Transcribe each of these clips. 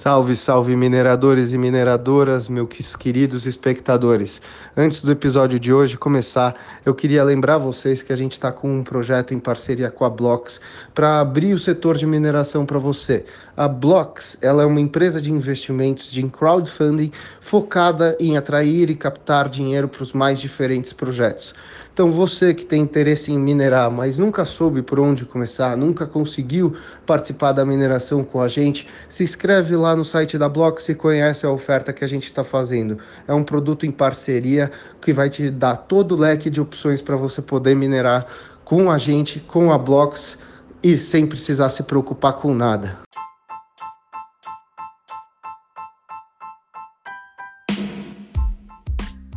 Salve, salve mineradores e mineradoras, meus queridos espectadores. Antes do episódio de hoje começar, eu queria lembrar vocês que a gente está com um projeto em parceria com a Blocks para abrir o setor de mineração para você. A Blocks ela é uma empresa de investimentos de crowdfunding focada em atrair e captar dinheiro para os mais diferentes projetos. Então você que tem interesse em minerar, mas nunca soube por onde começar, nunca conseguiu participar da mineração com a gente, se inscreve lá no site da Blocks e conhece a oferta que a gente está fazendo. É um produto em parceria que vai te dar todo o leque de opções para você poder minerar com a gente, com a Blocks e sem precisar se preocupar com nada.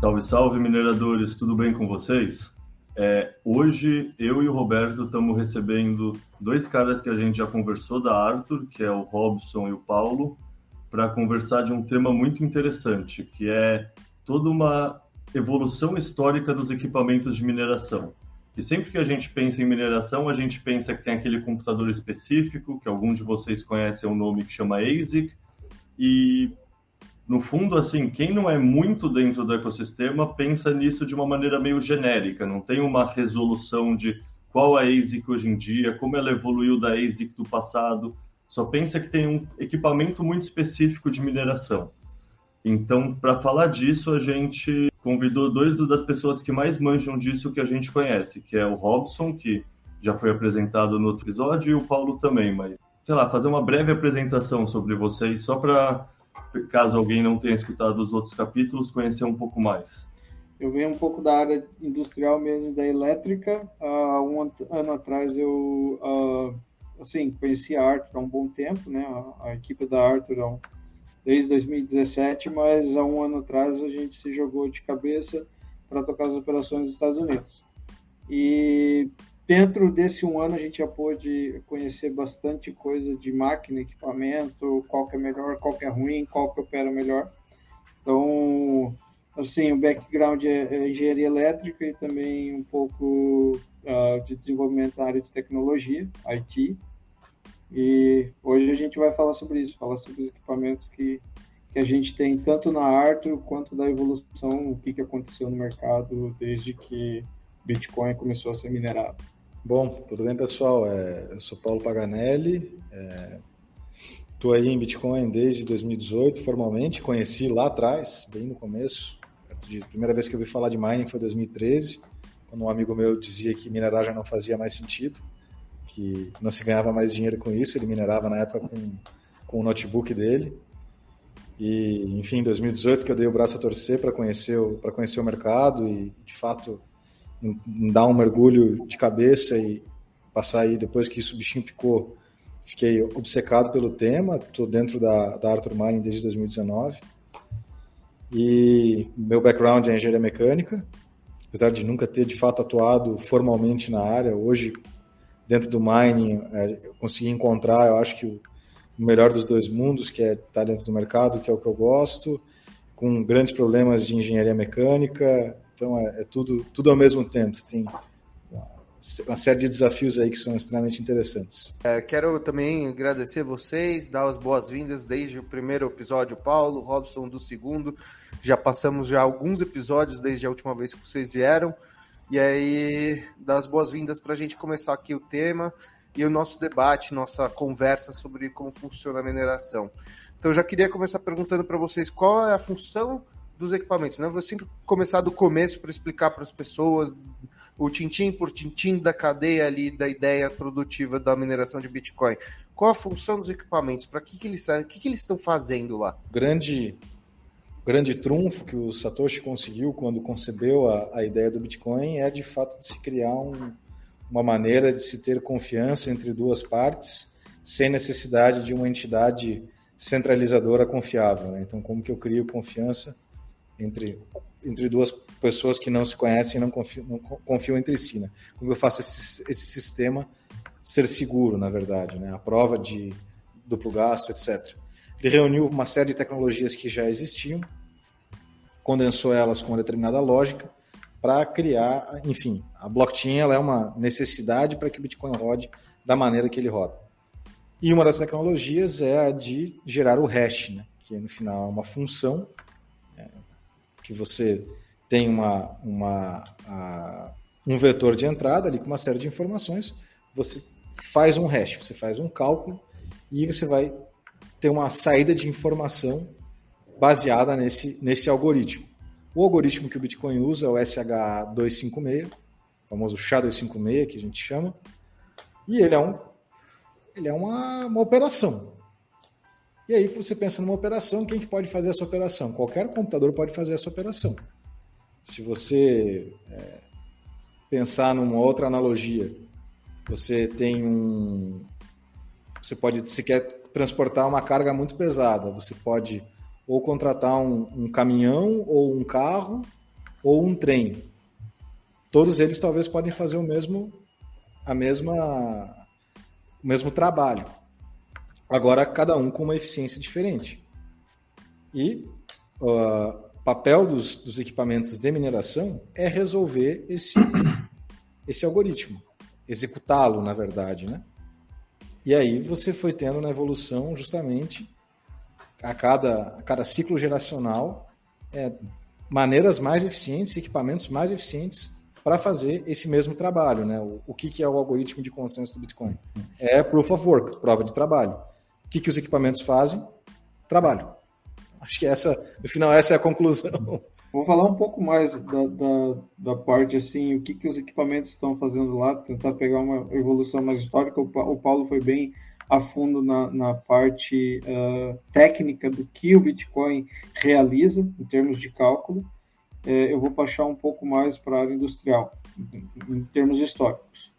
Salve, salve, mineradores, tudo bem com vocês? É, hoje eu e o Roberto estamos recebendo dois caras que a gente já conversou da Arthur, que é o Robson e o Paulo, para conversar de um tema muito interessante, que é toda uma evolução histórica dos equipamentos de mineração. E sempre que a gente pensa em mineração, a gente pensa que tem aquele computador específico, que algum de vocês conhece, é um nome que chama ASIC, e no fundo, assim, quem não é muito dentro do ecossistema pensa nisso de uma maneira meio genérica, não tem uma resolução de qual é a ASIC hoje em dia, como ela evoluiu da ASIC do passado, só pensa que tem um equipamento muito específico de mineração. Então, para falar disso, a gente convidou dois das pessoas que mais manjam disso que a gente conhece, que é o Robson, que já foi apresentado no outro episódio, e o Paulo também, mas, sei lá, fazer uma breve apresentação sobre vocês, só para caso alguém não tenha escutado os outros capítulos, conhecer um pouco mais. Eu venho um pouco da área industrial mesmo, da elétrica. Uh, um ano atrás eu uh, assim conheci a Arthur há um bom tempo, né? A, a equipe da Arthur desde 2017, mas há um ano atrás a gente se jogou de cabeça para tocar as operações nos Estados Unidos. E Dentro desse um ano a gente já pôde conhecer bastante coisa de máquina, equipamento, qual que é melhor, qual que é ruim, qual que opera melhor. Então, assim, o background é, é engenharia elétrica e também um pouco uh, de desenvolvimento na área de tecnologia, IT. E hoje a gente vai falar sobre isso, falar sobre os equipamentos que, que a gente tem tanto na Arthur quanto da evolução, o que, que aconteceu no mercado desde que Bitcoin começou a ser minerado. Bom, tudo bem, pessoal? É, eu sou Paulo Paganelli, estou é, aí em Bitcoin desde 2018, formalmente. Conheci lá atrás, bem no começo. De, a primeira vez que eu ouvi falar de mining foi em 2013, quando um amigo meu dizia que minerar já não fazia mais sentido, que não se ganhava mais dinheiro com isso. Ele minerava na época com, com o notebook dele. E, enfim, em 2018 que eu dei o braço a torcer para conhecer, conhecer o mercado e, de fato, dar um mergulho de cabeça e passar aí, depois que isso bichinho picou, fiquei obcecado pelo tema, estou dentro da, da Arthur Mining desde 2019. E meu background é engenharia mecânica, apesar de nunca ter de fato atuado formalmente na área, hoje dentro do mining é, eu consegui encontrar, eu acho que o, melhor dos dois mundos, que é estar dentro do mercado, que é o que eu gosto, com grandes problemas de engenharia mecânica, então é, é, tudo, tudo ao mesmo tempo. Você tem uma série de desafios aí que são extremamente interessantes. É, quero também agradecer vocês, dar as boas-vindas desde o primeiro episódio, Paulo, Robson do segundo. Já passamos já alguns episódios desde a última vez que vocês vieram. E aí, dar as boas-vindas para a gente começar aqui o tema e o nosso debate, nossa conversa sobre como funciona a mineração. Então, eu já queria começar perguntando para vocês qual é a função dos equipamentos. Né? Vou sempre começar do começo para explicar para as pessoas o tintim por tintim da cadeia ali da ideia produtiva da mineração de Bitcoin. Qual a função dos equipamentos? Para que, que eles o que, que eles estão fazendo lá? Grande grande trunfo que o Satoshi conseguiu quando concebeu a, a ideia do Bitcoin é de fato de se criar um, uma maneira de se ter confiança entre duas partes sem necessidade de uma entidade centralizadora confiável. Né? Então, como que eu crio confiança entre, entre duas pessoas que não se conhecem e não confiam, não confiam entre si. Né? Como eu faço esse, esse sistema ser seguro, na verdade, né? a prova de duplo gasto, etc. Ele reuniu uma série de tecnologias que já existiam, condensou elas com uma determinada lógica para criar, enfim, a blockchain ela é uma necessidade para que o Bitcoin rode da maneira que ele roda. E uma das tecnologias é a de gerar o hash, né? que no final é uma função que você tem uma, uma, a, um vetor de entrada ali com uma série de informações, você faz um hash, você faz um cálculo e você vai ter uma saída de informação baseada nesse, nesse algoritmo. O algoritmo que o Bitcoin usa é o SH256, o famoso SHA-256 que a gente chama, e ele é, um, ele é uma, uma operação. E aí você pensa numa operação, quem que pode fazer essa operação? Qualquer computador pode fazer essa operação. Se você é, pensar numa outra analogia, você tem um, você pode, você quer transportar uma carga muito pesada, você pode ou contratar um, um caminhão, ou um carro, ou um trem. Todos eles talvez podem fazer o mesmo, a mesma, o mesmo trabalho. Agora, cada um com uma eficiência diferente. E o uh, papel dos, dos equipamentos de mineração é resolver esse, esse algoritmo, executá-lo, na verdade, né? E aí você foi tendo na evolução justamente a cada, a cada ciclo geracional é, maneiras mais eficientes, equipamentos mais eficientes para fazer esse mesmo trabalho. Né? O, o que, que, é o algoritmo de consenso do Bitcoin? É Proof of Work, prova de trabalho. O que, que os equipamentos fazem? Trabalho. Acho que essa, no final, essa é a conclusão. Vou falar um pouco mais da, da, da parte assim, o que, que os equipamentos estão fazendo lá, tentar pegar uma evolução mais histórica. O Paulo foi bem a fundo na, na parte uh, técnica do que o Bitcoin realiza em termos de cálculo. É, eu vou passar um pouco mais para a área industrial, em, em termos históricos.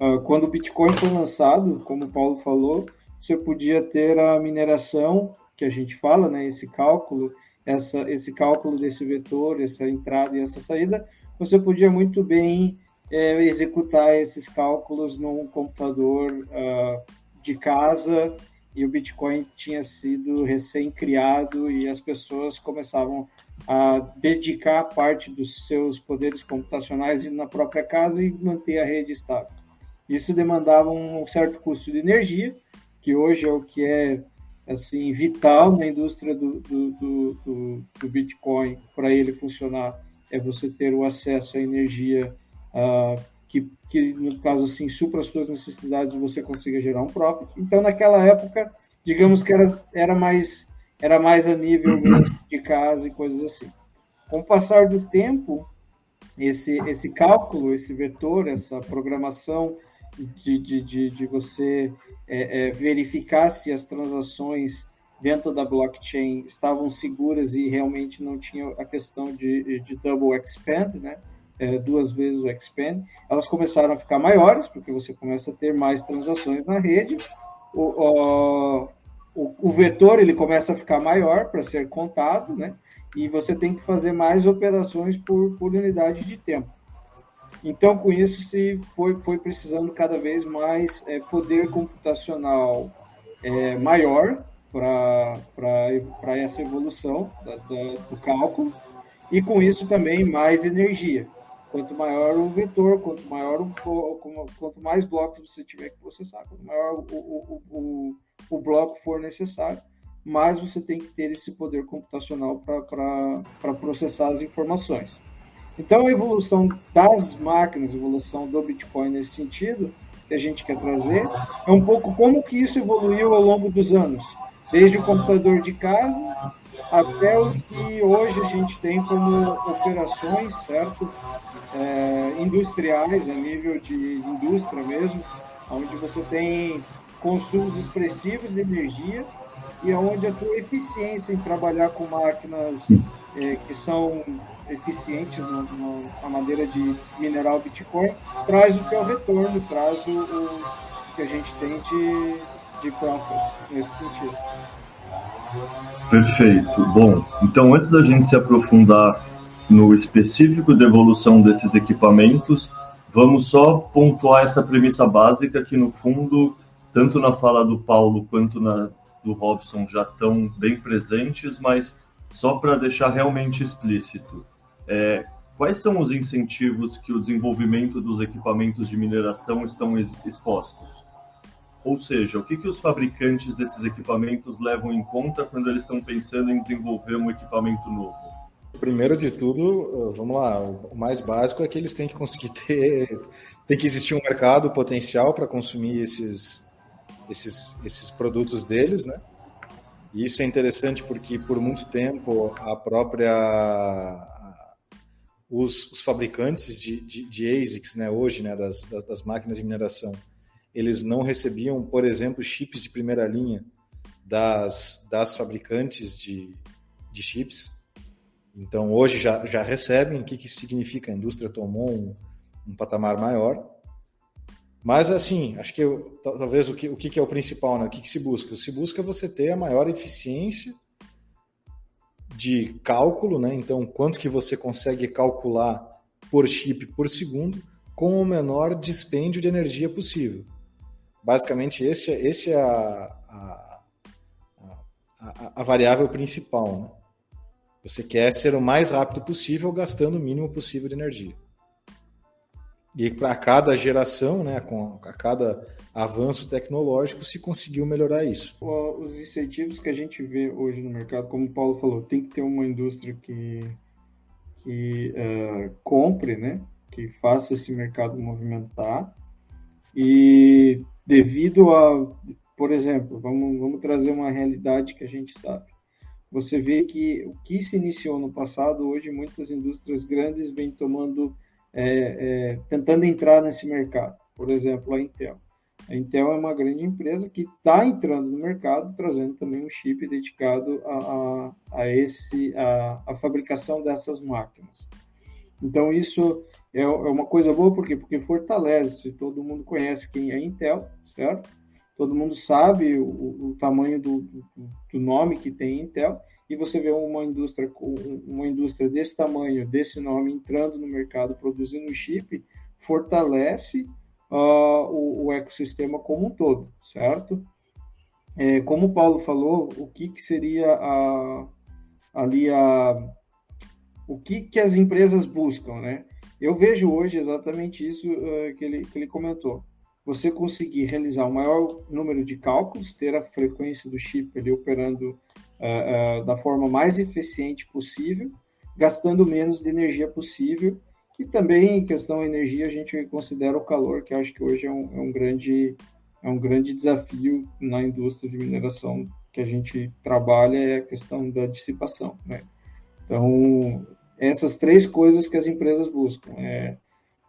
Uh, quando o Bitcoin foi lançado, como o Paulo falou, você podia ter a mineração, que a gente fala, né, esse cálculo, essa, esse cálculo desse vetor, essa entrada e essa saída, você podia muito bem é, executar esses cálculos num computador uh, de casa e o Bitcoin tinha sido recém-criado e as pessoas começavam a dedicar parte dos seus poderes computacionais na própria casa e manter a rede estável. Isso demandava um certo custo de energia, que hoje é o que é assim vital na indústria do, do, do, do Bitcoin para ele funcionar é você ter o acesso à energia uh, que, que, no caso assim supra as suas necessidades você consiga gerar um profit. Então naquela época, digamos que era, era mais era mais a nível de casa e coisas assim. Com o passar do tempo, esse esse cálculo, esse vetor, essa programação de, de, de, de você é, é, verificar se as transações dentro da blockchain estavam seguras e realmente não tinha a questão de, de double expand, né? É, duas vezes o expand, elas começaram a ficar maiores, porque você começa a ter mais transações na rede, o, o, o vetor ele começa a ficar maior para ser contado, né? E você tem que fazer mais operações por, por unidade de tempo. Então, com isso, se foi, foi precisando cada vez mais é, poder computacional é, maior para essa evolução da, da, do cálculo, e com isso também mais energia. Quanto maior o vetor, quanto maior o, quanto mais blocos você tiver que processar, quanto maior o, o, o, o bloco for necessário, mais você tem que ter esse poder computacional para processar as informações. Então, a evolução das máquinas, a evolução do Bitcoin nesse sentido, que a gente quer trazer, é um pouco como que isso evoluiu ao longo dos anos, desde o computador de casa até o que hoje a gente tem como operações, certo? É, industriais, a nível de indústria mesmo, onde você tem consumos expressivos de energia e onde a tua eficiência em trabalhar com máquinas é, que são eficientes no, no, na maneira de minerar o Bitcoin, traz o que é o retorno, traz o, o que a gente tem de, de profit nesse sentido. Perfeito. Bom, então antes da gente se aprofundar no específico da evolução desses equipamentos, vamos só pontuar essa premissa básica que no fundo, tanto na fala do Paulo quanto na do Robson já estão bem presentes, mas só para deixar realmente explícito. É, quais são os incentivos que o desenvolvimento dos equipamentos de mineração estão expostos? Ou seja, o que, que os fabricantes desses equipamentos levam em conta quando eles estão pensando em desenvolver um equipamento novo? Primeiro de tudo, vamos lá, o mais básico é que eles têm que conseguir ter, tem que existir um mercado potencial para consumir esses, esses, esses produtos deles, né? E isso é interessante porque por muito tempo a própria os, os fabricantes de, de, de, ASICs, né, hoje, né, das, das, das, máquinas de mineração, eles não recebiam, por exemplo, chips de primeira linha das, das fabricantes de, de chips. Então, hoje já, já recebem. O que, que isso significa? A indústria tomou um, um patamar maior. Mas, assim, acho que eu, talvez o que, o que é o principal, né? o que, que se busca? Se busca você ter a maior eficiência de cálculo, né? Então, quanto que você consegue calcular por chip por segundo com o menor dispêndio de energia possível. Basicamente, esse, é, esse é a, a, a, a variável principal. Né? Você quer ser o mais rápido possível, gastando o mínimo possível de energia. E para cada geração, né, com, a cada avanço tecnológico se conseguiu melhorar isso. Os incentivos que a gente vê hoje no mercado, como o Paulo falou, tem que ter uma indústria que, que uh, compre, né? que faça esse mercado movimentar. E devido a, por exemplo, vamos, vamos trazer uma realidade que a gente sabe. Você vê que o que se iniciou no passado, hoje muitas indústrias grandes vêm tomando, é, é, tentando entrar nesse mercado. Por exemplo, a Intel. A Intel é uma grande empresa que está entrando no mercado, trazendo também um chip dedicado a, a, a esse, a, a, fabricação dessas máquinas. Então, isso é, é uma coisa boa, por quê? Porque fortalece, todo mundo conhece quem é a Intel, certo? Todo mundo sabe o, o tamanho do, do, nome que tem Intel, e você vê uma indústria, uma indústria desse tamanho, desse nome, entrando no mercado, produzindo chip, fortalece uh, o, o, ecossistema como um todo, certo? É, como o Paulo falou, o que, que seria a, ali a, o que, que as empresas buscam, né? Eu vejo hoje exatamente isso uh, que, ele, que ele comentou. Você conseguir realizar o maior número de cálculos, ter a frequência do chip ali operando uh, uh, da forma mais eficiente possível, gastando menos de energia possível e também, em questão de energia, a gente considera o calor, que acho que hoje é um, é um, grande, é um grande desafio na indústria de mineração que a gente trabalha, é a questão da dissipação. Né? Então, essas três coisas que as empresas buscam. É,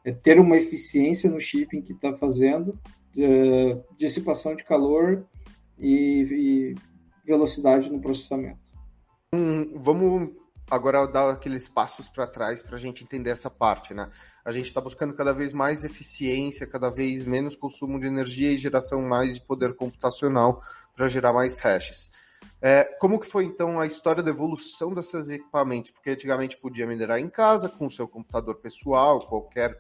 é ter uma eficiência no shipping que está fazendo, é, dissipação de calor e, e velocidade no processamento. Hum, vamos agora dar aqueles passos para trás para a gente entender essa parte, né? A gente está buscando cada vez mais eficiência, cada vez menos consumo de energia e geração mais de poder computacional para gerar mais hashes. É, como que foi então a história da evolução desses equipamentos? Porque antigamente podia minerar em casa com o seu computador pessoal, qualquer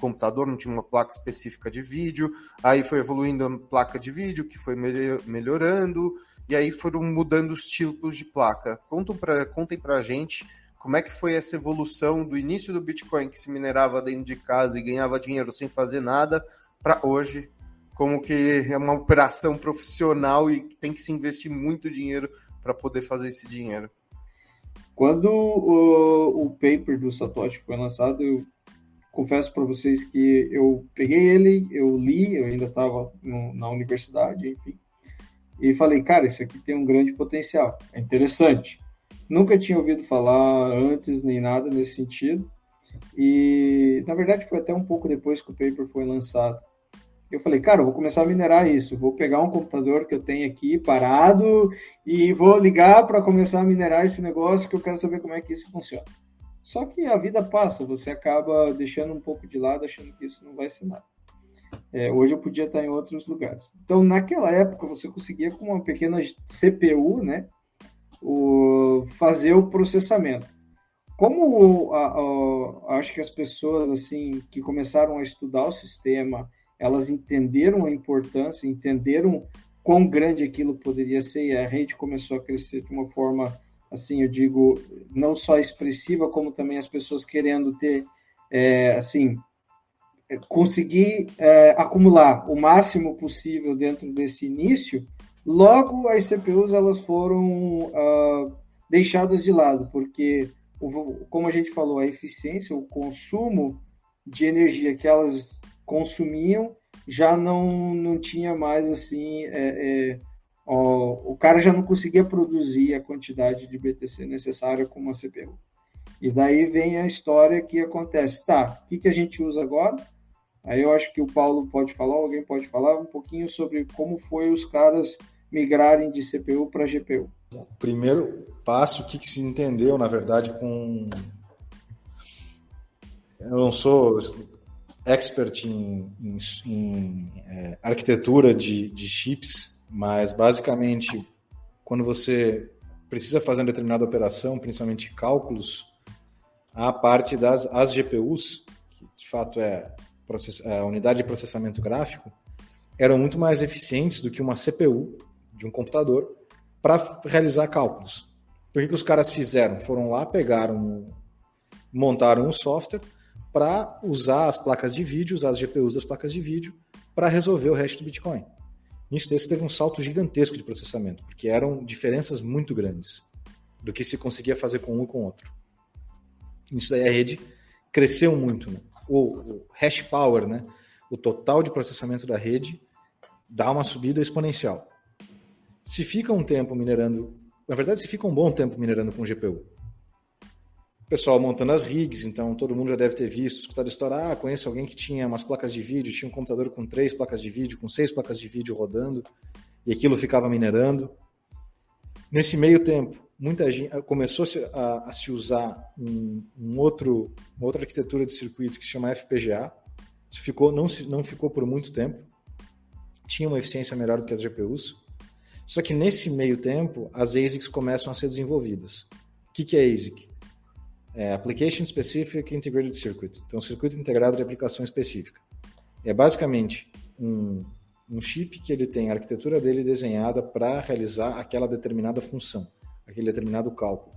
computador, não tinha uma placa específica de vídeo. Aí foi evoluindo a placa de vídeo, que foi melhorando e aí foram mudando os tipos de placa. Contam pra, contem pra gente como é que foi essa evolução do início do Bitcoin, que se minerava dentro de casa e ganhava dinheiro sem fazer nada, para hoje, como que é uma operação profissional e tem que se investir muito dinheiro para poder fazer esse dinheiro. Quando o, o paper do Satoshi foi lançado, eu confesso para vocês que eu peguei ele, eu li, eu ainda estava na universidade, enfim, e falei, cara, isso aqui tem um grande potencial, é interessante. Nunca tinha ouvido falar antes nem nada nesse sentido. E na verdade foi até um pouco depois que o paper foi lançado. Eu falei, cara, eu vou começar a minerar isso. Vou pegar um computador que eu tenho aqui parado e vou ligar para começar a minerar esse negócio que eu quero saber como é que isso funciona. Só que a vida passa, você acaba deixando um pouco de lado, achando que isso não vai ser nada. É, hoje eu podia estar em outros lugares. Então, naquela época, você conseguia com uma pequena CPU, né, o, fazer o processamento. Como a, a, acho que as pessoas assim que começaram a estudar o sistema, elas entenderam a importância, entenderam quão grande aquilo poderia ser e a rede começou a crescer de uma forma, assim, eu digo, não só expressiva, como também as pessoas querendo ter, é, assim, conseguir é, acumular o máximo possível dentro desse início, logo as CPUs elas foram uh, deixadas de lado, porque, como a gente falou, a eficiência, o consumo de energia que elas consumiam já não, não tinha mais assim. É, ó, o cara já não conseguia produzir a quantidade de BTC necessária com uma CPU. E daí vem a história que acontece. Tá, o que, que a gente usa agora? Aí eu acho que o Paulo pode falar, alguém pode falar um pouquinho sobre como foi os caras migrarem de CPU para GPU. O primeiro passo, o que, que se entendeu, na verdade, com. Eu não sou expert em, em, em é, arquitetura de, de chips, mas basicamente, quando você precisa fazer uma determinada operação, principalmente cálculos, a parte das as GPUs, que de fato é a unidade de processamento gráfico, eram muito mais eficientes do que uma CPU de um computador para realizar cálculos. Então, o que, que os caras fizeram? Foram lá, pegaram, montaram um software para usar as placas de vídeo, usar as GPUs das placas de vídeo para resolver o resto do Bitcoin. Nisso esse teve um salto gigantesco de processamento, porque eram diferenças muito grandes do que se conseguia fazer com um e com outro. Isso daí a rede cresceu muito. Né? O, o hash power, né? o total de processamento da rede, dá uma subida exponencial. Se fica um tempo minerando, na verdade, se fica um bom tempo minerando com GPU, pessoal montando as rigs, então todo mundo já deve ter visto, escutado a história, ah, conheço alguém que tinha umas placas de vídeo, tinha um computador com três placas de vídeo, com seis placas de vídeo rodando, e aquilo ficava minerando. Nesse meio tempo, muita gente começou a, a se usar um, um, outro, uma outra arquitetura de circuito que se chama FPGA. Isso ficou, não, não ficou por muito tempo. Tinha uma eficiência melhor do que as GPUs. Só que nesse meio tempo, as ASICs começam a ser desenvolvidas. O que, que é ASIC? É Application Specific Integrated Circuit. Então, circuito integrado de aplicação específica. É basicamente um, um chip que ele tem a arquitetura dele desenhada para realizar aquela determinada função aquele determinado cálculo.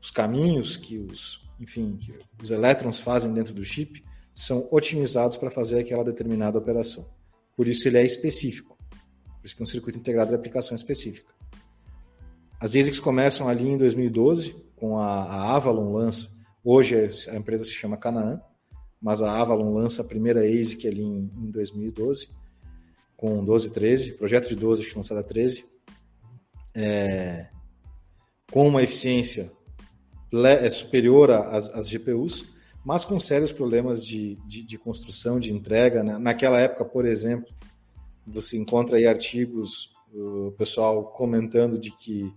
Os caminhos que os, enfim, que os elétrons fazem dentro do chip são otimizados para fazer aquela determinada operação. Por isso ele é específico. Por isso que é um circuito integrado de aplicação específica. As ASICs começam ali em 2012, com a, a Avalon lança, hoje a empresa se chama Canaan, mas a Avalon lança a primeira ASIC ali em, em 2012, com 12, 13, projeto de 12, acho que lançada 13. É, com uma eficiência é superior às, às GPUs, mas com sérios problemas de, de, de construção, de entrega. Né? Naquela época, por exemplo, você encontra aí artigos, o pessoal comentando de que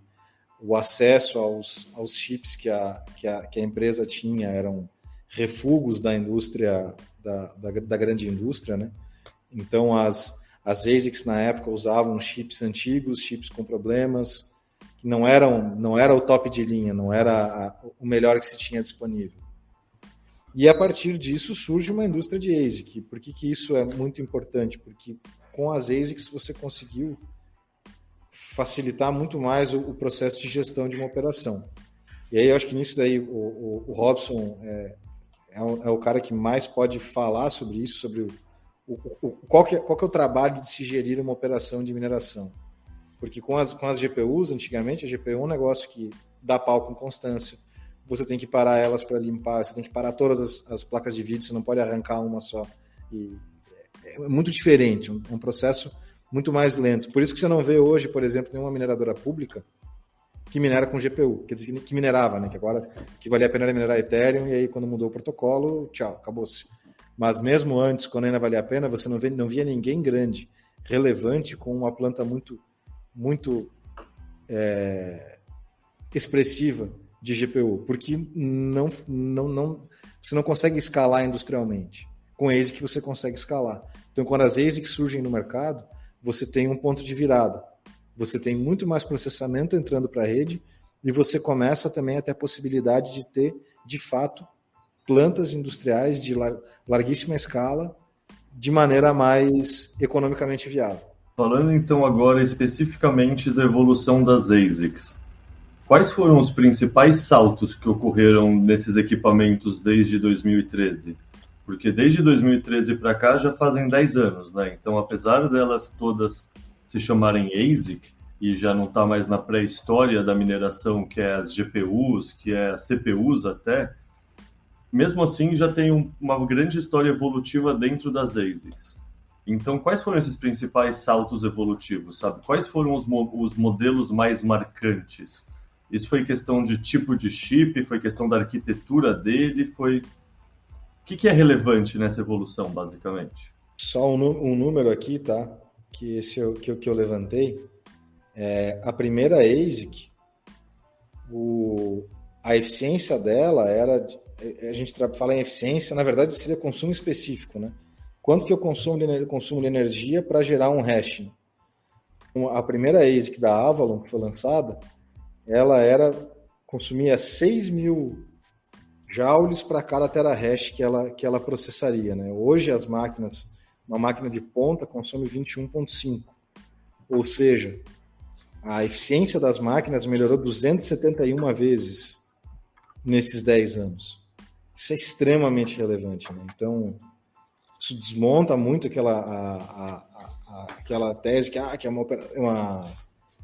o acesso aos, aos chips que a, que, a, que a empresa tinha eram refugos da indústria, da, da, da grande indústria, né? Então, as, as ASICs na época usavam chips antigos, chips com problemas, que não eram não era o top de linha, não era a, o melhor que se tinha disponível. E a partir disso surge uma indústria de ASIC. Por que, que isso é muito importante? Porque com as ASICs você conseguiu facilitar muito mais o, o processo de gestão de uma operação. E aí eu acho que nisso daí o, o, o Robson é, é, o, é, o, cara que mais pode falar sobre isso, sobre o, qual, que é, qual que é o trabalho de se gerir uma operação de mineração. Porque com as, com as GPUs, antigamente, a GPU é um negócio que dá pau com constância. Você tem que parar elas para limpar, você tem que parar todas as, as, placas de vídeo, você não pode arrancar uma só. E é, é muito diferente, um, um processo muito mais lento. Por isso que você não vê hoje, por exemplo, nenhuma mineradora pública que minera com GPU, quer dizer, que minerava, né? Que agora que valia a pena minerar Ethereum e aí quando mudou o protocolo, tchau, acabou-se. Mas mesmo antes, quando ainda valia a pena, você não, vê, não via ninguém grande, relevante, com uma planta muito muito é, expressiva de GPU, porque não, não, não, você não consegue escalar industrialmente. Com ASIC você consegue escalar. Então, quando as ASICs surgem no mercado, você tem um ponto de virada. Você tem muito mais processamento entrando para a rede e você começa também a ter a possibilidade de ter, de fato, plantas industriais de larguíssima escala de maneira mais economicamente viável. Falando então agora especificamente da evolução das ASICs, quais foram os principais saltos que ocorreram nesses equipamentos desde 2013? Porque desde 2013 para cá já fazem 10 anos, né? Então, apesar delas todas se chamarem ASIC e já não está mais na pré-história da mineração, que é as GPUs, que é as CPUs até, mesmo assim já tem um, uma grande história evolutiva dentro das ASICs. Então, quais foram esses principais saltos evolutivos, sabe? Quais foram os, mo os modelos mais marcantes? Isso foi questão de tipo de chip, foi questão da arquitetura dele, foi... Que, que é relevante nessa evolução, basicamente? Só um, um número aqui, tá? Que, esse que, que eu levantei. É, a primeira ASIC, o, a eficiência dela era... A gente fala em eficiência, na verdade seria consumo específico, né? Quanto que eu consumo de, consumo de energia para gerar um hash? A primeira ASIC da Avalon, que foi lançada, ela era consumia 6 mil joules para cada terahash que ela, que ela processaria. Né? Hoje as máquinas, uma máquina de ponta consome 21,5. Ou seja, a eficiência das máquinas melhorou 271 vezes nesses 10 anos. Isso é extremamente relevante. Né? Então, isso desmonta muito aquela, a, a, a, aquela tese que, ah, que é uma, uma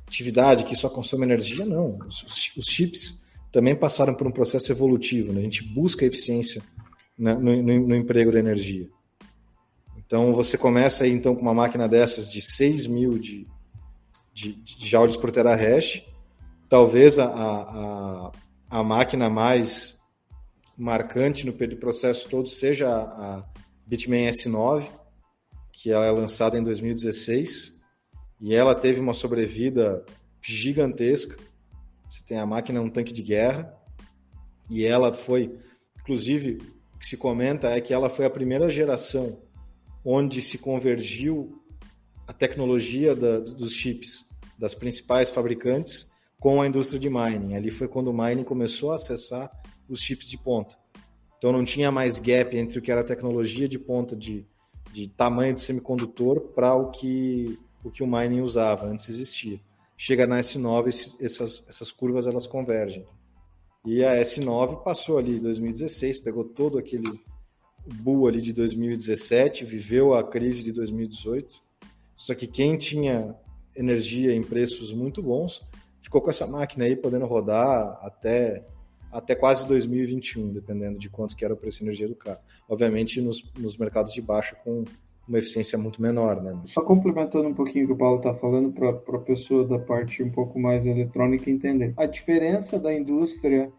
atividade que só consome energia, não. Os, os chips também passaram por um processo evolutivo, né? a gente busca eficiência né, no, no, no, emprego da energia. Então, você começa aí, então, com uma máquina dessas de 6 mil de, de, de joules por terahash, talvez a, a, a máquina mais marcante no processo todo seja a, a Bitmain S9, que ela é lançada em 2016, e ela teve uma sobrevida gigantesca. Você tem a máquina um tanque de guerra e ela foi, inclusive, o que se comenta é que ela foi a primeira geração onde se convergiu a tecnologia da, dos chips das principais fabricantes com a indústria de mining. Ali foi quando o mining começou a acessar os chips de ponta. Então não tinha mais gap entre o que era tecnologia de ponta de, de tamanho de semicondutor para o que o que o mining usava, antes existia. Chega na S9, essas, essas curvas elas convergem. E a S9 passou ali em 2016, pegou todo aquele bull ali de 2017, viveu a crise de 2018. Só que quem tinha energia em preços muito bons ficou com essa máquina aí podendo rodar até até quase 2021, dependendo de quanto que era o preço de energia do carro. Obviamente nos, nos mercados de baixa com uma eficiência muito menor, né? Só complementando um pouquinho o que o Paulo está falando para a pessoa da parte um pouco mais eletrônica entender. A diferença da indústria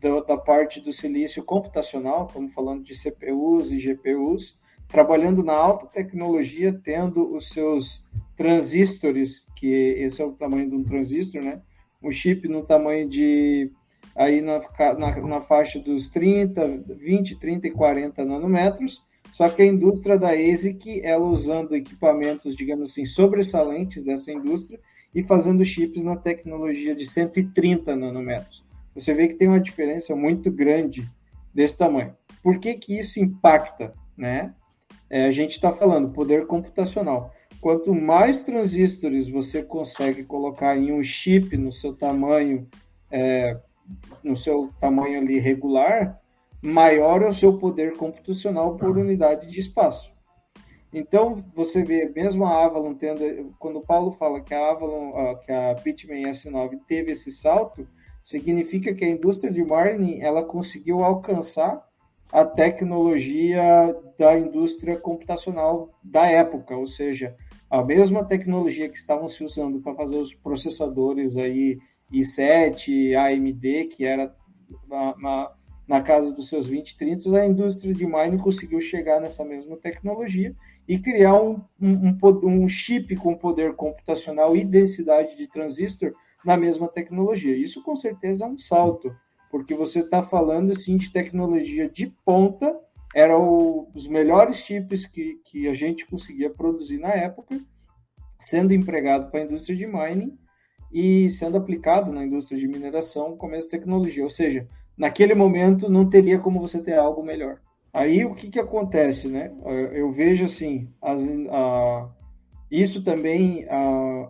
da, da parte do silício computacional, estamos falando de CPUs e GPUs, trabalhando na alta tecnologia, tendo os seus transistores, que esse é o tamanho de um transistor, né? Um chip no tamanho de aí na, na, na faixa dos 30, 20, 30 e 40 nanômetros, só que a indústria da ASIC, ela usando equipamentos, digamos assim, sobressalentes dessa indústria e fazendo chips na tecnologia de 130 nanômetros. Você vê que tem uma diferença muito grande desse tamanho. Por que, que isso impacta? Né? É, a gente está falando poder computacional. Quanto mais transistores você consegue colocar em um chip no seu tamanho, é, no seu tamanho ali regular, maior é o seu poder computacional por unidade de espaço. Então, você vê, mesmo a Avalon tendo, quando o Paulo fala que a Avalon, que a Bitmain S9 teve esse salto, significa que a indústria de mining, ela conseguiu alcançar a tecnologia da indústria computacional da época, ou seja, a mesma tecnologia que estavam se usando para fazer os processadores aí i7, AMD, que era na, na na casa dos seus 20, 30, a indústria de mining conseguiu chegar nessa mesma tecnologia e criar um, um, um, chip com poder computacional e densidade de transistor na mesma tecnologia. Isso com certeza é um salto, porque você está falando assim de tecnologia de ponta, eram os melhores chips que, que a gente conseguia produzir na época, sendo empregado para a indústria de mining e sendo aplicado na indústria de mineração com a mesma tecnologia. Ou seja, naquele momento não teria como você ter algo melhor. Aí o que, que acontece, né? Eu vejo assim, as, isso também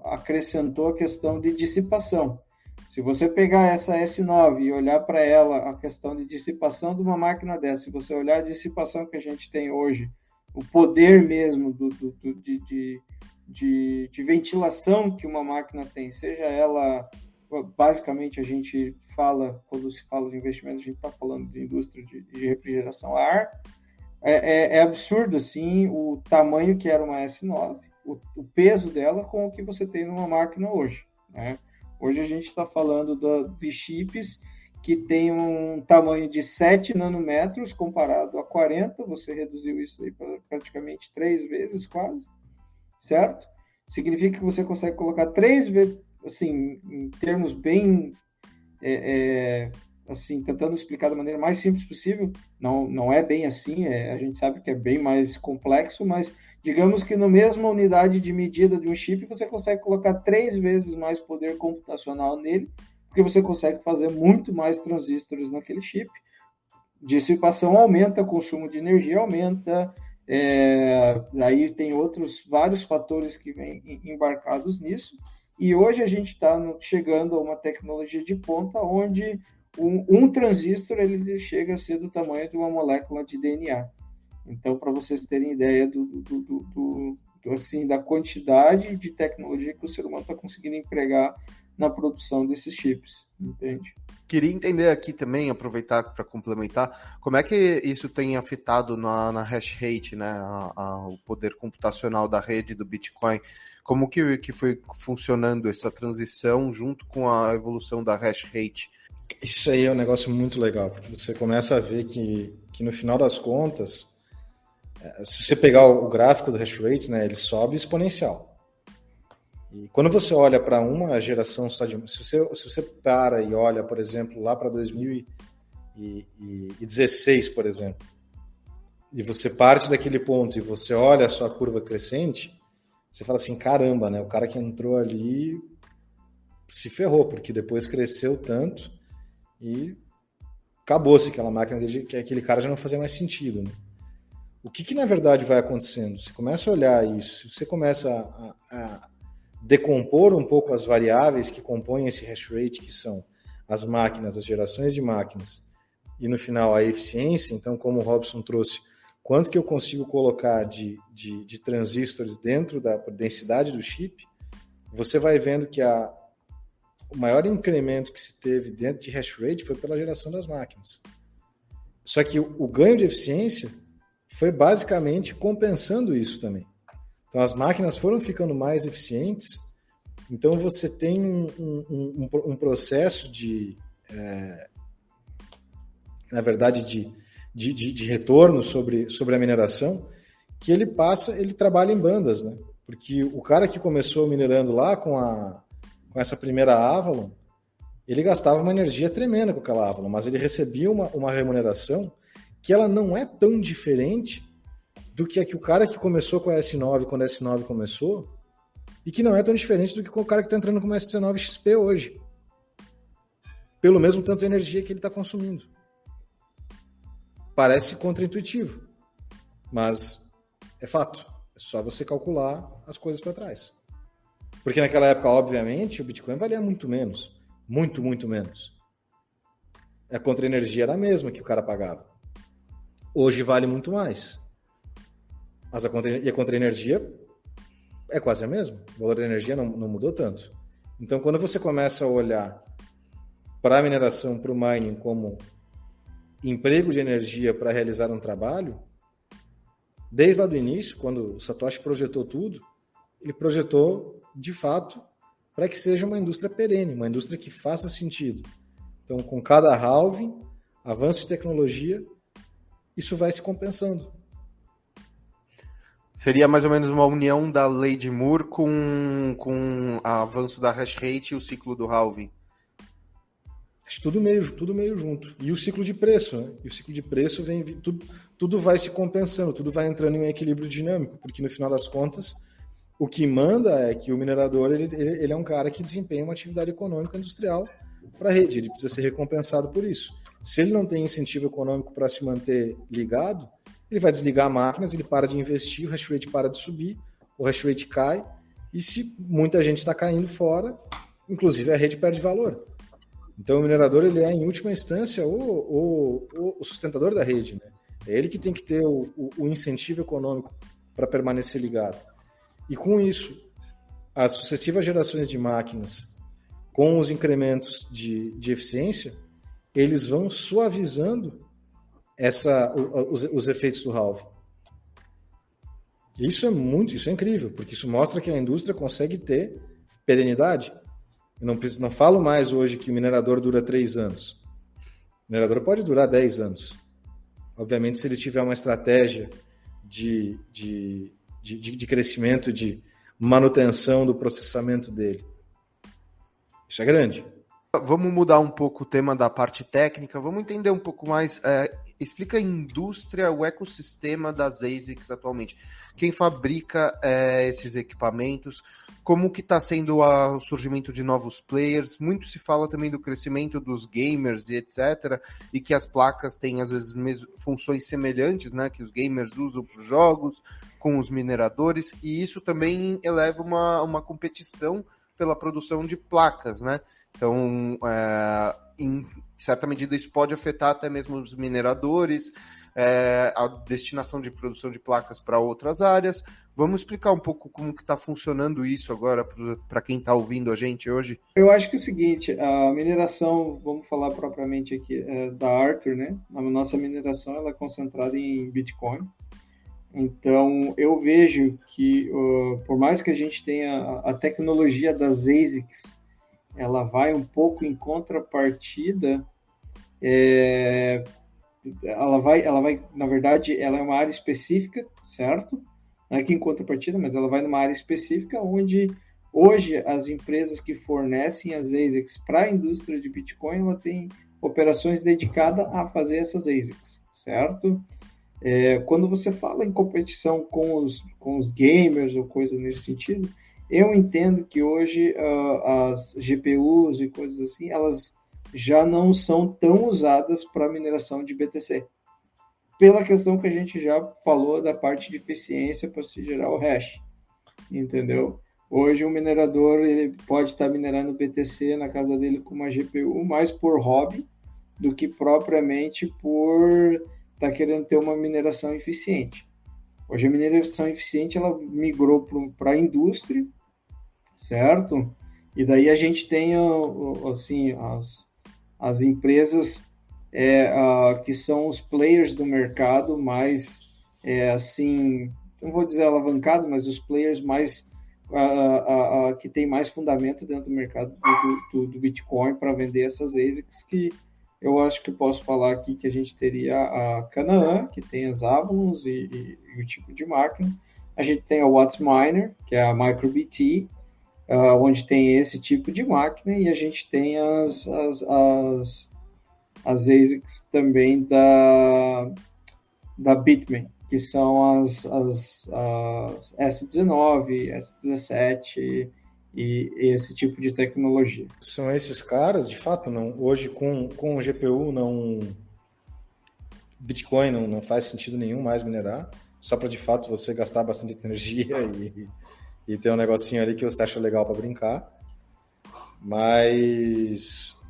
acrescentou a questão de dissipação. Se você pegar essa S9 e olhar para ela, a questão de dissipação de uma máquina dessa, se você olhar a dissipação que a gente tem hoje, o poder mesmo do, do, do de, de, de, de, ventilação que uma máquina tem, seja ela, basicamente a gente fala, quando se fala de investimento, a gente está falando de indústria de, de refrigeração a ar, é, é, é, absurdo, assim, o tamanho que era uma S9, o, o peso dela com o que você tem numa máquina hoje, né? Hoje a gente está falando do, de chips que tem um tamanho de 7 nanômetros comparado a 40, você reduziu isso aí para praticamente três vezes quase, certo? Significa que você consegue colocar três vezes, assim, em termos bem, é, é, assim, tentando explicar da maneira mais simples possível, não, não é bem assim, é, a gente sabe que é bem mais complexo, mas Digamos que na mesma unidade de medida de um chip, você consegue colocar três vezes mais poder computacional nele, porque você consegue fazer muito mais transistores naquele chip. Dissipação aumenta, consumo de energia aumenta, é, aí tem outros vários fatores que vêm embarcados nisso. E hoje a gente está chegando a uma tecnologia de ponta onde um, um transistor ele chega a ser do tamanho de uma molécula de DNA. Então, para vocês terem ideia do, do, do, do, assim, da quantidade de tecnologia que o ser humano está conseguindo empregar na produção desses chips, entende? Queria entender aqui também, aproveitar para complementar, como é que isso tem afetado na, na hash rate, né, a, a, o poder computacional da rede do Bitcoin, como que, que foi funcionando essa transição junto com a evolução da hash rate? Isso aí é um negócio muito legal, porque você começa a ver que, que no final das contas, se você pegar o gráfico do hash rate, né, ele sobe exponencial. E quando você olha para uma geração só de. Se você, se você para e olha, por exemplo, lá para 2016, por exemplo, e você parte daquele ponto e você olha a sua curva crescente, você fala assim: caramba, né? O cara que entrou ali se ferrou, porque depois cresceu tanto e acabou-se aquela máquina dele, que aquele cara já não fazia mais sentido, né? o que, que na verdade vai acontecendo? Você começa a olhar isso, se você começa a, a decompor um pouco as variáveis que compõem esse hash rate, que são as máquinas, as gerações de máquinas, e no final a eficiência, então, como o Robson trouxe, quanto que eu consigo colocar de, de, de transistores dentro da densidade do chip, você vai vendo que a, o maior incremento que se teve dentro de hash rate foi pela geração das máquinas. Só que o, o ganho de eficiência foi basicamente compensando isso também. Então as máquinas foram ficando mais eficientes, então você tem um, um, um, um processo de, é, na verdade, de, de, de, de, retorno sobre, sobre a mineração, que ele passa, ele trabalha em bandas, né? Porque o cara que começou minerando lá com, a, com essa primeira Avalon, ele gastava uma energia tremenda com aquela Avalon, mas ele recebia uma, uma remuneração que ela não é tão diferente do que a que o cara que começou com a S9 quando a S9 começou e que não é tão diferente do que o cara que está entrando com uma S19 XP hoje. Pelo mesmo tanto de energia que ele está consumindo. Parece contraintuitivo, mas é fato. É só você calcular as coisas para trás. Porque naquela época, obviamente, o Bitcoin valia muito menos. Muito, muito menos. A contra-energia era a mesma que o cara pagava hoje vale muito mais. Mas a contra, e a contra-energia é quase a mesma. O valor da energia não, não mudou tanto. Então, quando você começa a olhar para a mineração, para o mining, como emprego de energia para realizar um trabalho, desde lá do início, quando o Satoshi projetou tudo, ele projetou de fato para que seja uma indústria perene, uma indústria que faça sentido. Então, com cada halving, avanço de tecnologia, isso vai se compensando. Seria mais ou menos uma união da lei de Moore com, com o avanço da hash rate e o ciclo do halving. Tudo meio, tudo meio junto. E o ciclo de preço, né? E o ciclo de preço vem. Tudo, tudo vai se compensando, tudo vai entrando em um equilíbrio dinâmico, porque no final das contas, o que manda é que o minerador ele, ele, ele é um cara que desempenha uma atividade econômica industrial para a rede, ele precisa ser recompensado por isso. Se ele não tem incentivo econômico para se manter ligado, ele vai desligar máquinas, ele para de investir, o hash rate para de subir, o hash rate cai, e se muita gente está caindo fora, inclusive a rede perde valor. Então, o minerador ele é, em última instância, o, o, o sustentador da rede. Né? É ele que tem que ter o, o incentivo econômico para permanecer ligado. E com isso, as sucessivas gerações de máquinas, com os incrementos de, de eficiência, eles vão suavizando essa, os, os efeitos do halving. Isso é muito, isso é incrível, porque isso mostra que a indústria consegue ter perenidade. Eu não, não falo mais hoje que o minerador dura três anos. O minerador pode durar dez anos. Obviamente, se ele tiver uma estratégia de, de, de, de crescimento, de manutenção do processamento dele. Isso é grande. Vamos mudar um pouco o tema da parte técnica, vamos entender um pouco mais. É, explica a indústria, o ecossistema das ASICs atualmente. Quem fabrica é, esses equipamentos, como que está sendo a, o surgimento de novos players. Muito se fala também do crescimento dos gamers e etc. E que as placas têm, às vezes, mesmo, funções semelhantes, né? Que os gamers usam para os jogos, com os mineradores. E isso também eleva uma, uma competição pela produção de placas, né? Então, é, em certa medida, isso pode afetar até mesmo os mineradores, é, a destinação de produção de placas para outras áreas. Vamos explicar um pouco como que está funcionando isso agora para quem está ouvindo a gente hoje? Eu acho que é o seguinte, a mineração, vamos falar propriamente aqui é, da Arthur, né? A nossa mineração ela é concentrada em Bitcoin. Então, eu vejo que, uh, por mais que a gente tenha a tecnologia das ASICs, ela vai um pouco em contrapartida. É, ela vai, ela vai, na verdade, ela é uma área específica, certo? Não é que em contrapartida, mas ela vai numa área específica onde hoje as empresas que fornecem as ASICs para a indústria de Bitcoin, ela tem operações dedicadas a fazer essas ASICs, certo? É, quando você fala em competição com os, com os gamers ou coisa nesse sentido, eu entendo que hoje uh, as GPUs e coisas assim, elas já não são tão usadas para mineração de BTC. Pela questão que a gente já falou da parte de eficiência para se gerar o hash. Entendeu? Hoje o minerador ele pode estar minerando BTC na casa dele com uma GPU mais por hobby do que propriamente por estar tá querendo ter uma mineração eficiente. Hoje a mineração eficiente ela migrou para a indústria, certo? E daí a gente tem assim as, as empresas é, uh, que são os players do mercado mais é, assim, não vou dizer alavancado, mas os players mais uh, uh, que tem mais fundamento dentro do mercado do, do, do Bitcoin para vender essas ASICs que eu acho que posso falar aqui que a gente teria a Canaan, que tem as Avalons e, e, e, o tipo de máquina. A gente tem a Watts Miner, que é a MicroBT, uh, onde tem esse tipo de máquina, e a gente tem as, as, as, as ASICs também da, da Bitmain, que são as, as, as S19, S17 e esse tipo de tecnologia. São esses caras, de fato, não hoje com, com o GPU não Bitcoin não, não faz sentido nenhum mais minerar, só para de fato você gastar bastante energia e, e ter um negocinho ali que você acha legal para brincar. Mas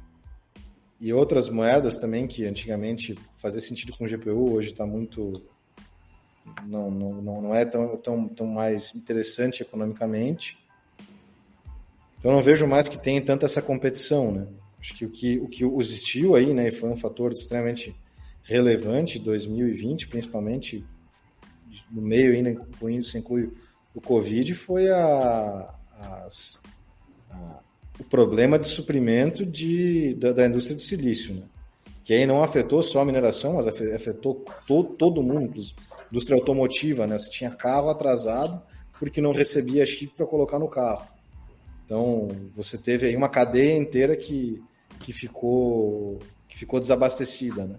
e outras moedas também que antigamente fazia sentido com GPU, hoje está muito não, não, não é tão, tão, tão mais interessante economicamente. Então não vejo mais que tenha tanta essa competição, né? Acho que o que, o que existiu aí, né, foi um fator extremamente relevante 2020, principalmente no meio ainda, com isso inclui o Covid, foi a, as, a, o problema de suprimento de, da, da, indústria de silício, né? que aí não afetou só a mineração, mas afetou todo, todo mundo, indústria automotiva, né? Você tinha carro atrasado porque não recebia chip para colocar no carro. Então, você teve aí uma cadeia inteira que, que, ficou, que ficou desabastecida, né?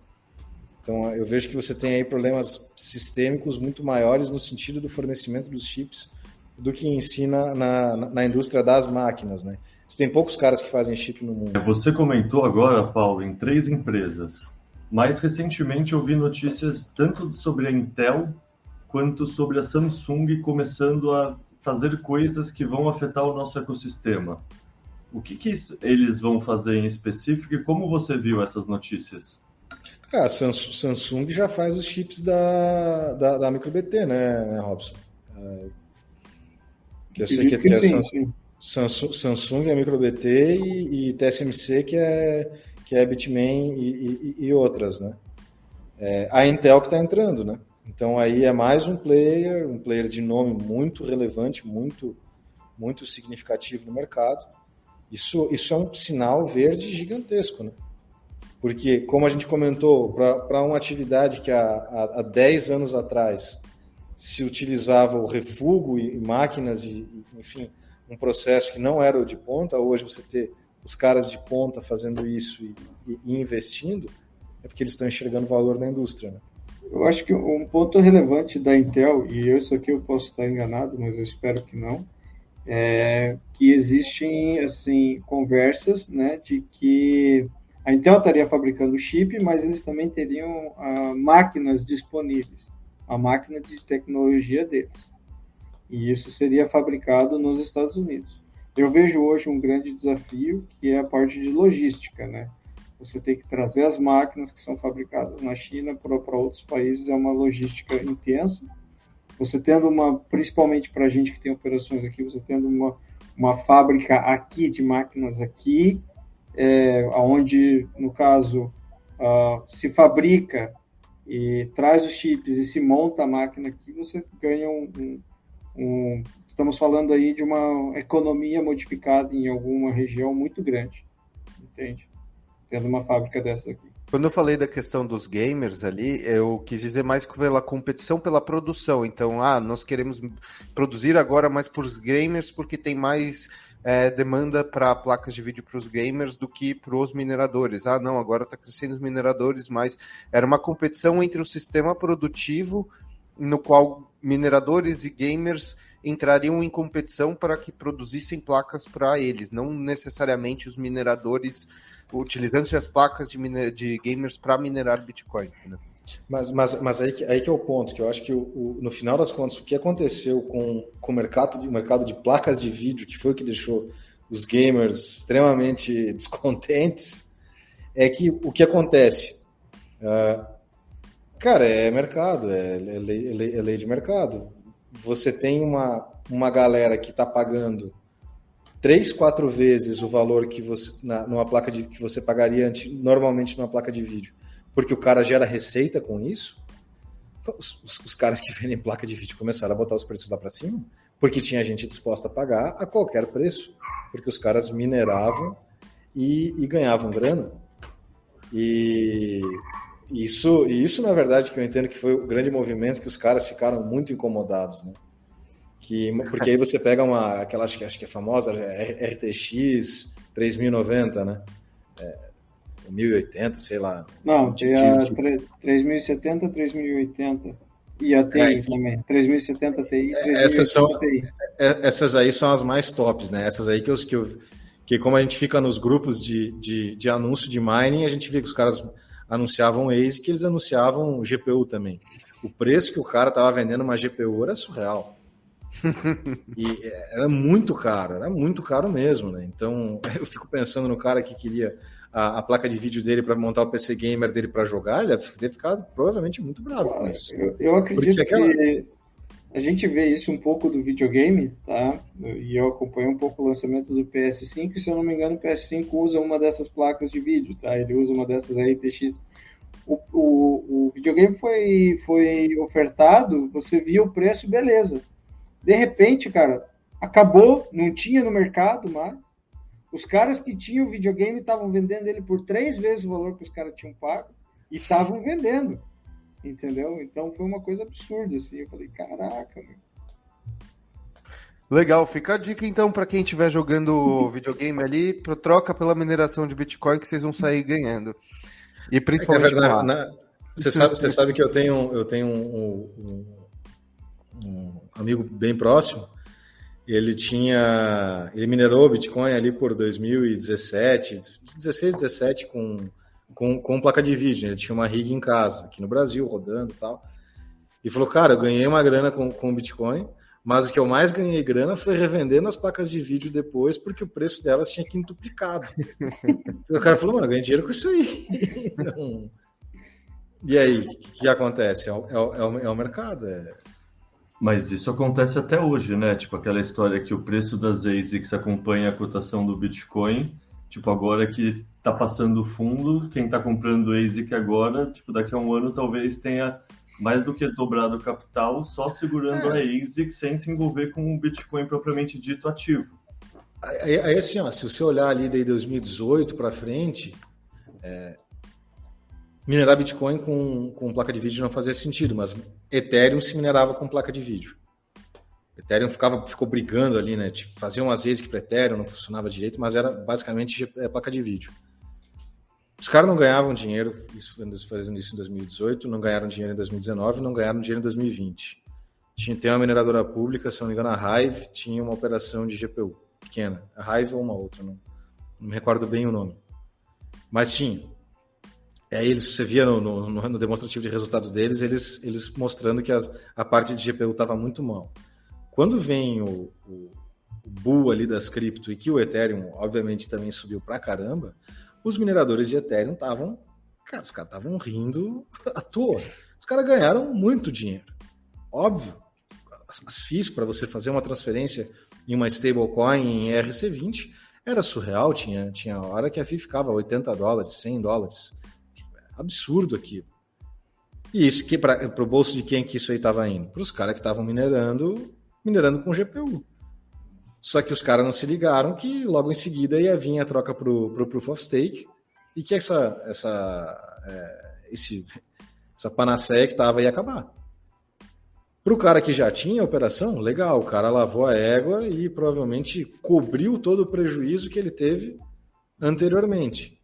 Então, eu vejo que você tem aí problemas sistêmicos muito maiores no sentido do fornecimento dos chips do que ensina na, na, indústria das máquinas, né? Você tem poucos caras que fazem chip no mundo. Você comentou agora, Paulo, em três empresas. Mais recentemente eu vi notícias tanto sobre a Intel quanto sobre a Samsung começando a fazer coisas que vão afetar o nosso ecossistema. O que, que eles vão fazer em específico e como você viu essas notícias? Ah, a Samsung já faz os chips da, da, da MicroBT, né, Robson? É, que eu sei que, que é sim, Samsung, Samsung, Samsung é MicroBT e, e TSMC que é, que é Bitmain e, e, e outras, né? É, a Intel que está entrando, né? Então aí é mais um player, um player de nome muito relevante, muito, muito significativo no mercado. Isso, isso é um sinal verde gigantesco, né? Porque, como a gente comentou, para uma atividade que há, há, há 10 anos atrás se utilizava o refugo e, e máquinas e, enfim, um processo que não era o de ponta, hoje você ter os caras de ponta fazendo isso e, e investindo, é porque eles estão enxergando valor na indústria, né? Eu acho que um ponto relevante da Intel, e isso aqui eu posso estar enganado, mas eu espero que não, é que existem assim conversas, né, de que a Intel estaria fabricando chip, mas eles também teriam ah, máquinas disponíveis, a máquina de tecnologia deles. E isso seria fabricado nos Estados Unidos. Eu vejo hoje um grande desafio que é a parte de logística, né? Você tem que trazer as máquinas que são fabricadas na China para outros países, é uma logística intensa. Você tendo uma, principalmente para a gente que tem operações aqui, você tendo uma, uma fábrica aqui de máquinas aqui, é, onde, no caso, uh, se fabrica e traz os chips e se monta a máquina aqui, você ganha um, um, um, Estamos falando aí de uma economia modificada em alguma região muito grande, entende? Tendo uma fábrica dessa aqui. Quando eu falei da questão dos gamers ali, eu quis dizer mais pela competição pela produção. Então, ah, nós queremos produzir agora mais para os gamers porque tem mais é, demanda para placas de vídeo para os gamers do que para os mineradores. Ah, não, agora está crescendo os mineradores, mas era uma competição entre o sistema produtivo, no qual mineradores e gamers entrariam em competição para que produzissem placas para eles, não necessariamente os mineradores utilizando as placas de, de gamers para minerar Bitcoin. Né? Mas, mas, mas aí, que, aí que é o ponto, que eu acho que o, o, no final das contas, o que aconteceu com, com o, mercado, o mercado de placas de vídeo, que foi o que deixou os gamers extremamente descontentes, é que o que acontece? Uh, cara, é mercado, é, é, lei, é, lei, é lei de mercado. Você tem uma, uma galera que está pagando três, quatro vezes o valor que você na, numa placa de que você pagaria normalmente numa placa de vídeo porque o cara gera receita com isso, os, os, os caras que vendem placa de vídeo começaram a botar os preços lá para cima, porque tinha gente disposta a pagar a qualquer preço, porque os caras mineravam e, e ganhavam grana. E isso, e isso, na verdade, que eu entendo que foi o grande movimento que os caras ficaram muito incomodados, né? Que, porque aí você pega uma, aquela, acho que, acho que é famosa, RTX 3090, né? É, 1080, sei lá. Não, tinha tipo... 3070, 3080. E a TI é, também, 3070 Ti, 3070 essas são, TI. É, essas aí são as mais tops, né? Essas aí que, eu, que, eu, que como a gente fica nos grupos de, de, de anúncio de mining, a gente vê que os caras anunciavam ASIC que eles anunciavam GPU também. O preço que o cara tava vendendo uma GPU era surreal. e era muito caro, era muito caro mesmo, né? Então eu fico pensando no cara que queria a, a placa de vídeo dele para montar o PC gamer dele para jogar, ele deve ficar provavelmente muito bravo com isso. Eu, eu acredito aquela... que a gente vê isso um pouco do videogame, tá? E eu acompanhei um pouco o lançamento do PS5, e se eu não me engano, o PS5 usa uma dessas placas de vídeo, tá? Ele usa uma dessas RTX. O, o, o videogame foi, foi ofertado, você via o preço, beleza. De repente, cara, acabou, não tinha no mercado mais. Os caras que tinham o videogame estavam vendendo ele por três vezes o valor que os caras tinham pago e estavam vendendo. Entendeu? Então foi uma coisa absurda, assim. Eu falei, caraca, meu. Legal, fica a dica então para quem estiver jogando videogame ali, troca pela mineração de Bitcoin que vocês vão sair ganhando. E principalmente. É verdade, né? Você sabe, você sabe que eu tenho, eu tenho um, um amigo bem próximo ele tinha. Ele minerou Bitcoin ali por 2017, 16, 17 com, com, com placa de vídeo. Né? Ele tinha uma rig em casa, aqui no Brasil, rodando e tal. E falou, cara, eu ganhei uma grana com, com Bitcoin, Mas o que eu mais ganhei grana foi revendendo as placas de vídeo depois, porque o preço delas tinha quintuplicado. então, o cara falou, mano, eu ganhei dinheiro com isso aí. E aí, o que acontece? É, é, é, o, é o mercado. É... Mas isso acontece até hoje, né? Tipo aquela história que o preço das ASICs acompanha a cotação do Bitcoin. Tipo, agora que tá passando fundo, quem tá comprando ASIC agora, tipo, daqui a um ano talvez tenha mais do que dobrado o capital só segurando é. a ASIC sem se envolver com o Bitcoin propriamente dito ativo. Aí, aí assim, ó, se você olhar ali de 2018 para frente, é, minerar Bitcoin com, com placa de vídeo não fazia sentido, mas Ethereum se minerava com placa de vídeo. Ethereum ficava, ficou brigando ali, né? Tipo, fazia umas vezes que para Ethereum não funcionava direito, mas era basicamente é, placa de vídeo. Os caras não ganhavam dinheiro isso, fazendo isso em 2018, não ganharam dinheiro em 2019, não ganharam dinheiro em 2020. Tinha, tem uma mineradora pública, se não me engano, a Hive tinha uma operação de GPU pequena. A Hive ou uma outra, não, não me recordo bem o nome. Mas tinha. Aí eles, você via no, no, no, demonstrativo de resultados deles, eles, eles mostrando que as, a parte de GPU estava muito mal. Quando vem o, o, o bull ali das cripto e que o Ethereum, obviamente, também subiu pra caramba, os mineradores de Ethereum estavam, cara, os caras estavam rindo à toa. Os caras ganharam muito dinheiro. Óbvio, as, FIIs para você fazer uma transferência em uma stablecoin em ERC20 era surreal, tinha, tinha hora que a FII ficava 80 dólares, 100 dólares absurdo aquilo. E isso que para o bolso de quem que isso aí estava indo? Para os caras que estavam minerando, minerando com GPU. Só que os caras não se ligaram que logo em seguida ia vir a troca para o Proof of Stake e que essa, essa, é, esse, essa panaceia que estava ia acabar. Para o cara que já tinha a operação, legal, o cara lavou a égua e provavelmente cobriu todo o prejuízo que ele teve anteriormente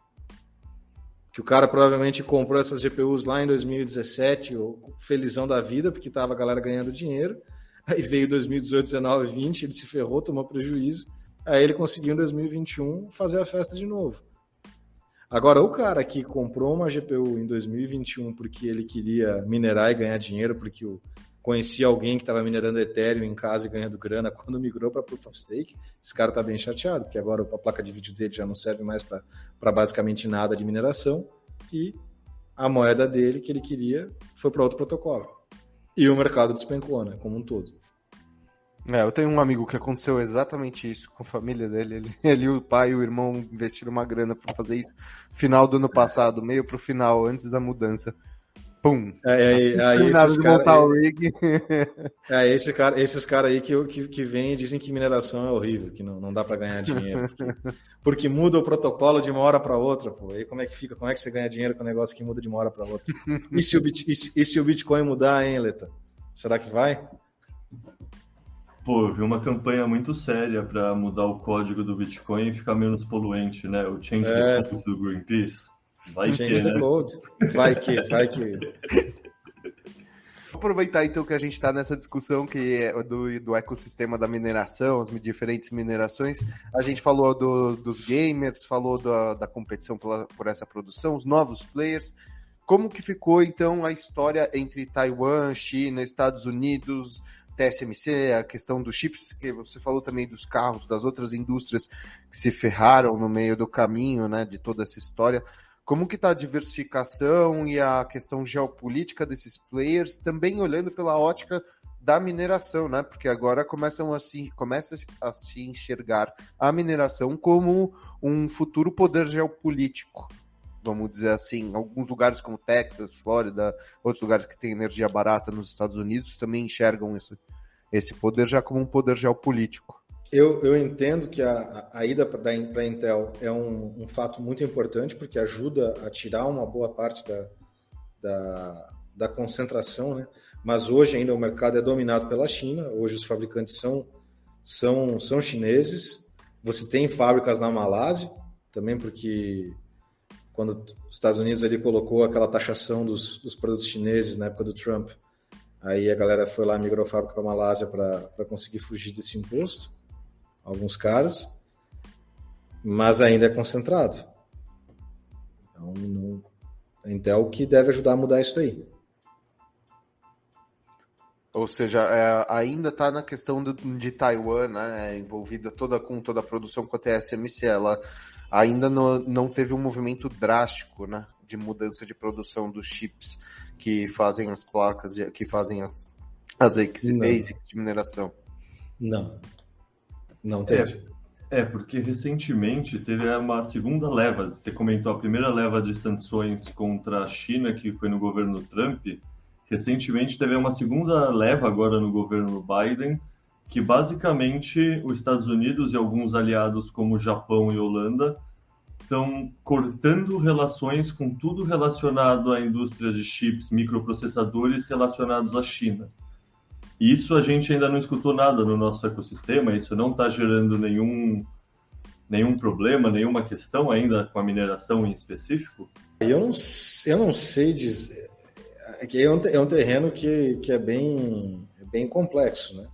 que o cara provavelmente comprou essas GPUs lá em 2017, ou felizão da vida, porque tava a galera ganhando dinheiro. Aí veio 2018, 19, 20, ele se ferrou, tomou prejuízo. Aí ele conseguiu em 2021 fazer a festa de novo. Agora, o cara que comprou uma GPU em 2021 porque ele queria minerar e ganhar dinheiro, porque o, conhecia alguém que estava minerando Ethereum em casa e ganhando grana quando migrou para Proof of Stake, esse cara está bem chateado, porque agora a placa de vídeo dele já não serve mais para basicamente nada de mineração e a moeda dele que ele queria foi para outro protocolo. E o mercado despencou, né, como um todo. É, eu tenho um amigo que aconteceu exatamente isso com a família dele. Ele, ele o pai e o irmão investiram uma grana para fazer isso final do ano passado, meio pro final, antes da mudança. Pum. É, aí, aí esses cara, o rig. É, esse cara, esses caras aí que, que, que vêm e dizem que mineração é horrível, que não, não dá para ganhar dinheiro. Porque, porque, muda o protocolo de uma hora para outra, pô. Aí como é que fica? Como é que você ganha dinheiro com um negócio que muda de uma hora para outra? E se, o, e, se, e se o Bitcoin mudar, hein, Leta? Será que vai? Pô, eu vi uma campanha muito séria para mudar o código do Bitcoin e ficar menos poluente, né? O Change é. the Code do Greenpeace. Vai que, né? Vai que, vai que. Vou aproveitar então que a gente está nessa discussão que é do, do ecossistema da mineração, as diferentes minerações. A gente falou do, dos gamers, falou da, da competição pela, por essa produção, os novos players. Como que ficou então a história entre Taiwan, China, Estados Unidos, TSMC, a questão dos chips, que você falou também dos carros, das outras indústrias que se ferraram no meio do caminho, né, de toda essa história. Como que está a diversificação e a questão geopolítica desses players, também olhando pela ótica da mineração, né? Porque agora começam a se, começa a se enxergar a mineração como um futuro poder geopolítico, vamos dizer assim. Alguns lugares como Texas, Flórida, outros lugares que têm energia barata nos Estados Unidos também enxergam esse, esse poder já como um poder geopolítico. Eu, eu entendo que a, a ida para a Intel é um, um, fato muito importante, porque ajuda a tirar uma boa parte da, da, da concentração, né? mas hoje ainda o mercado é dominado pela China, hoje os fabricantes são, são, são chineses, você tem fábricas na Malásia, também porque quando os Estados Unidos ali colocou aquela taxação dos, dos produtos chineses na época do Trump, aí a galera foi lá migrou a fábrica para a Malásia para conseguir fugir desse imposto alguns caras, mas ainda é concentrado. Então, não, a Intel que deve ajudar a mudar isso aí. Ou seja, é, ainda está na questão do, de Taiwan, né, é envolvida toda com toda a produção com a TSMC. Ela ainda não, não teve um movimento drástico né, de mudança de produção dos chips que fazem as placas, de, que fazem as, as ASICs de mineração. Não, não teve. É, é, porque recentemente teve uma segunda leva. Você comentou a primeira leva de sanções contra a China, que foi no governo Trump Recentemente teve uma segunda leva agora no governo Biden, que basicamente os Estados Unidos e alguns aliados como Japão e Holanda estão cortando relações com tudo relacionado à indústria de chips, microprocessadores relacionados à China. Isso a gente ainda não escutou nada no nosso ecossistema, isso não está gerando nenhum, nenhum problema, nenhuma questão ainda com a mineração em específico? Eu não, eu não sei dizer. É, é um, é um terreno que, que é bem, é bem complexo, né?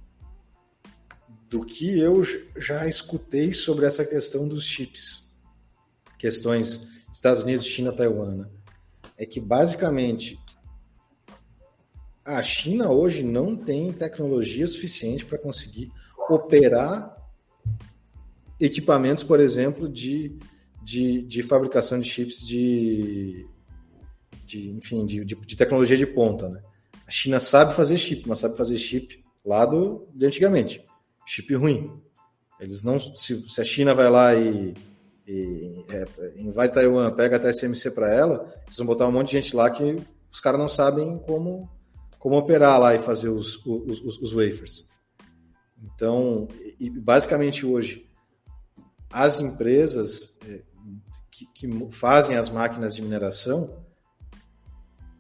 Do que eu já escutei sobre essa questão dos chips, questões Estados Unidos, China, Taiwan, né? é que basicamente a China hoje não tem tecnologia suficiente para conseguir operar equipamentos, por exemplo, de, de, de fabricação de chips de de enfim, de, de, de, tecnologia de ponta, né? A China sabe fazer chip, mas sabe fazer chip lá do, de antigamente. Chip ruim. Eles não, se, se a China vai lá e, e é, invade Taiwan, pega a TSMC para ela, eles vão botar um monte de gente lá que os caras não sabem como, como operar lá e fazer os, os, os, os wafers. Então, basicamente hoje, as empresas é, que, que fazem as máquinas de mineração,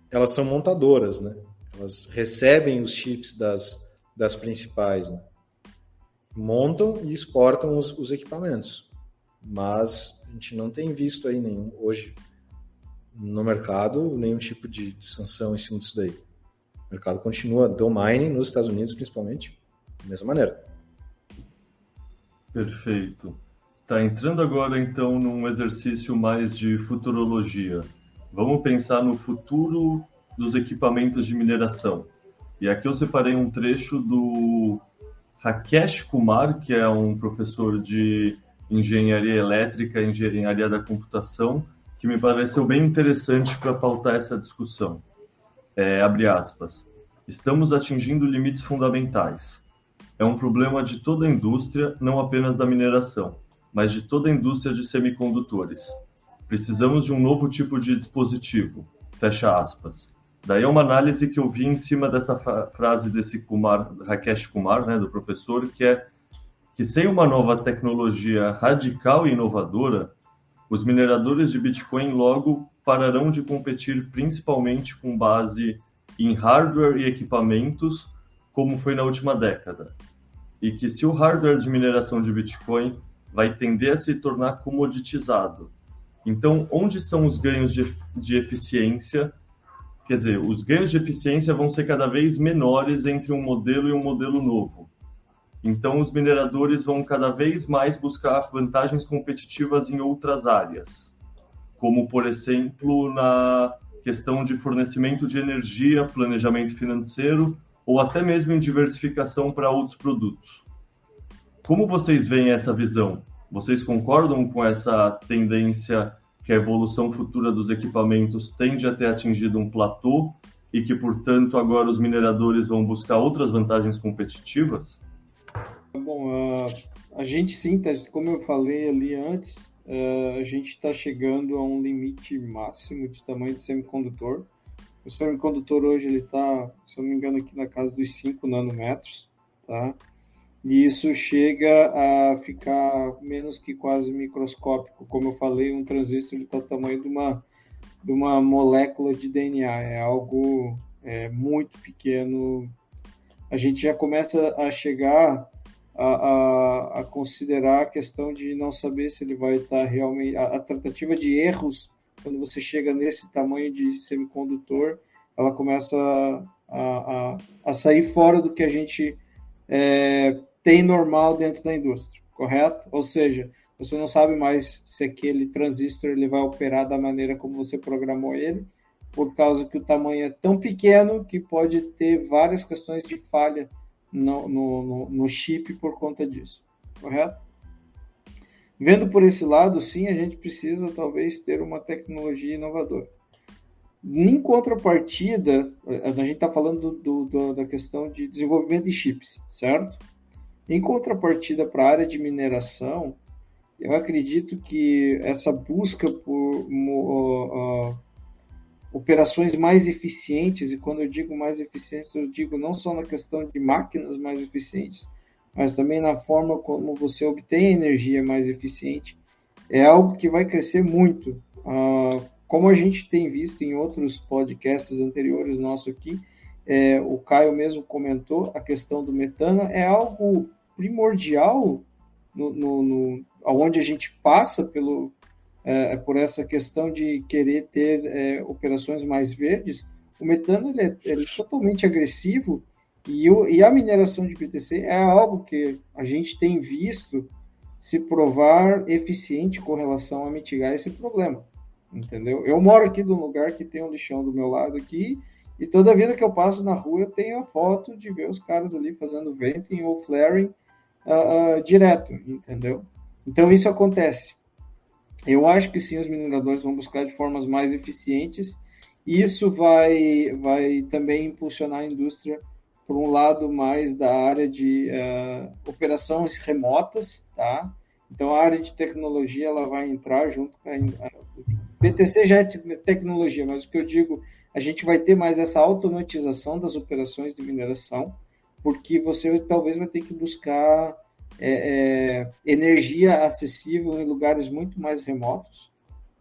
elas são montadoras, né? Elas recebem os chips das, das principais, né? montam e exportam os, os, equipamentos. Mas a gente não tem visto aí nenhum, hoje no mercado nenhum tipo de, de sanção em cima disso daí. O mercado continua do mining nos Estados Unidos, principalmente, da mesma maneira. Perfeito. Tá entrando agora então num exercício mais de futurologia. Vamos pensar no futuro dos equipamentos de mineração. E aqui eu separei um trecho do Rakesh Kumar, que é um professor de engenharia elétrica e engenharia da computação, que me pareceu bem interessante para pautar essa discussão. É, abre aspas. Estamos atingindo limites fundamentais. É um problema de toda a indústria, não apenas da mineração, mas de toda a indústria de semicondutores. Precisamos de um novo tipo de dispositivo. Fecha aspas. Daí é uma análise que eu vi em cima dessa frase desse Kumar, Rakesh Kumar, né, do professor, que é que sem uma nova tecnologia radical e inovadora, os mineradores de Bitcoin logo pararão de competir principalmente com base em hardware e equipamentos, como foi na última década. E que se o hardware de mineração de Bitcoin vai tender a se tornar comoditizado, então, onde são os ganhos de, de eficiência? Quer dizer, os ganhos de eficiência vão ser cada vez menores entre um modelo e um modelo novo. Então, os mineradores vão cada vez mais buscar vantagens competitivas em outras áreas, como, por exemplo, na questão de fornecimento de energia, planejamento financeiro ou até mesmo em diversificação para outros produtos. Como vocês veem essa visão? Vocês concordam com essa tendência que a evolução futura dos equipamentos tende a ter atingido um platô e que, portanto, agora os mineradores vão buscar outras vantagens competitivas? Bom, a, a gente sim, tá, como eu falei ali antes, uh, a gente está chegando a um limite máximo de tamanho de semicondutor. O semicondutor hoje ele está, se eu não me engano, aqui na casa dos 5 nanômetros, tá? e isso chega a ficar menos que quase microscópico. Como eu falei, um transistor está do tamanho de uma, de uma molécula de DNA, é algo é, muito pequeno. A gente já começa a chegar a, a, a, considerar a questão de não saber se ele vai estar realmente. A, a tratativa de erros, quando você chega nesse tamanho de semicondutor, ela começa a, a, sair fora do que a gente é, tem normal dentro da indústria, correto? Ou seja, você não sabe mais se aquele transistor ele vai operar da maneira como você programou ele, por causa que o tamanho é tão pequeno que pode ter várias questões de falha no, no, no chip por conta disso, correto? Vendo por esse lado, sim, a gente precisa talvez ter uma tecnologia inovadora. Em contrapartida, a gente está falando do, do, da questão de desenvolvimento de chips, certo? Em contrapartida para a área de mineração, eu acredito que essa busca por uh, uh, operações mais eficientes, e quando eu digo mais eficientes, eu digo não só na questão de máquinas mais eficientes, mas também na forma como você obtém energia mais eficiente, é algo que vai crescer muito. Uh, como a gente tem visto em outros podcasts anteriores nossos aqui, é, o Caio mesmo comentou, a questão do metano é algo primordial no, no, no onde a gente passa pelo, é, por essa questão de querer ter é, operações mais verdes. O metano ele é, ele é totalmente agressivo e, o, e a mineração de BTC é algo que a gente tem visto se provar eficiente com relação a mitigar esse problema entendeu? Eu moro aqui num lugar que tem um lixão do meu lado aqui, e toda vida que eu passo na rua eu tenho a foto de ver os caras ali fazendo venting ou flaring uh, uh, direto, entendeu? Então isso acontece. Eu acho que sim, os mineradores vão buscar de formas mais eficientes, isso vai, vai também impulsionar a indústria por um lado mais da área de uh, operações remotas, tá? Então a área de tecnologia ela vai entrar junto com a, BTC já é tecnologia, mas o que eu digo, a gente vai ter mais essa automatização das operações de mineração, porque você talvez vai ter que buscar é, é, energia acessível em lugares muito mais remotos,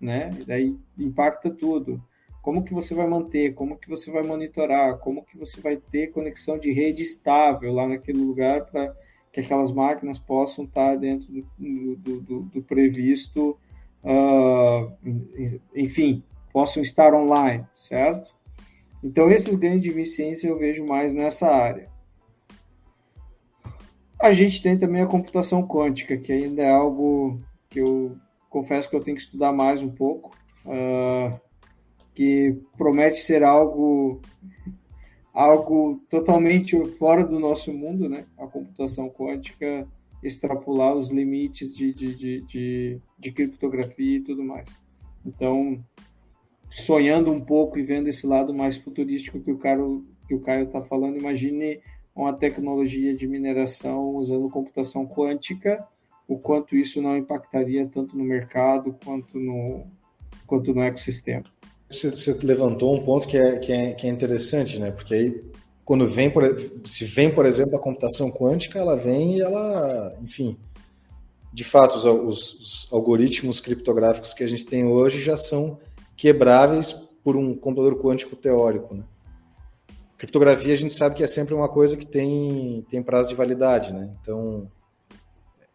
né? E daí impacta tudo. Como que você vai manter? Como que você vai monitorar? Como que você vai ter conexão de rede estável lá naquele lugar para que aquelas máquinas possam estar dentro do, do, do, do previsto uh, enfim, possam estar online, certo? Então, esses ganhos de eficiência eu vejo mais nessa área. A gente tem também a computação quântica, que ainda é algo que eu confesso que eu tenho que estudar mais um pouco, uh, que promete ser algo algo totalmente fora do nosso mundo, né? A computação quântica extrapolar os limites de, de, de, de, de criptografia e tudo mais. Então, sonhando um pouco e vendo esse lado mais futurístico que o Caio que o Caio está falando, imagine uma tecnologia de mineração usando computação quântica, o quanto isso não impactaria tanto no mercado quanto no, quanto no ecossistema. Você, você levantou um ponto que é, que, é, que é interessante, né? Porque aí quando vem, por, se vem, por exemplo, a computação quântica, ela vem e ela, enfim, de fato, os, os, os, algoritmos criptográficos que a gente tem hoje já são quebráveis por um computador quântico teórico, né? Criptografia a gente sabe que é sempre uma coisa que tem, tem prazo de validade, né? Então,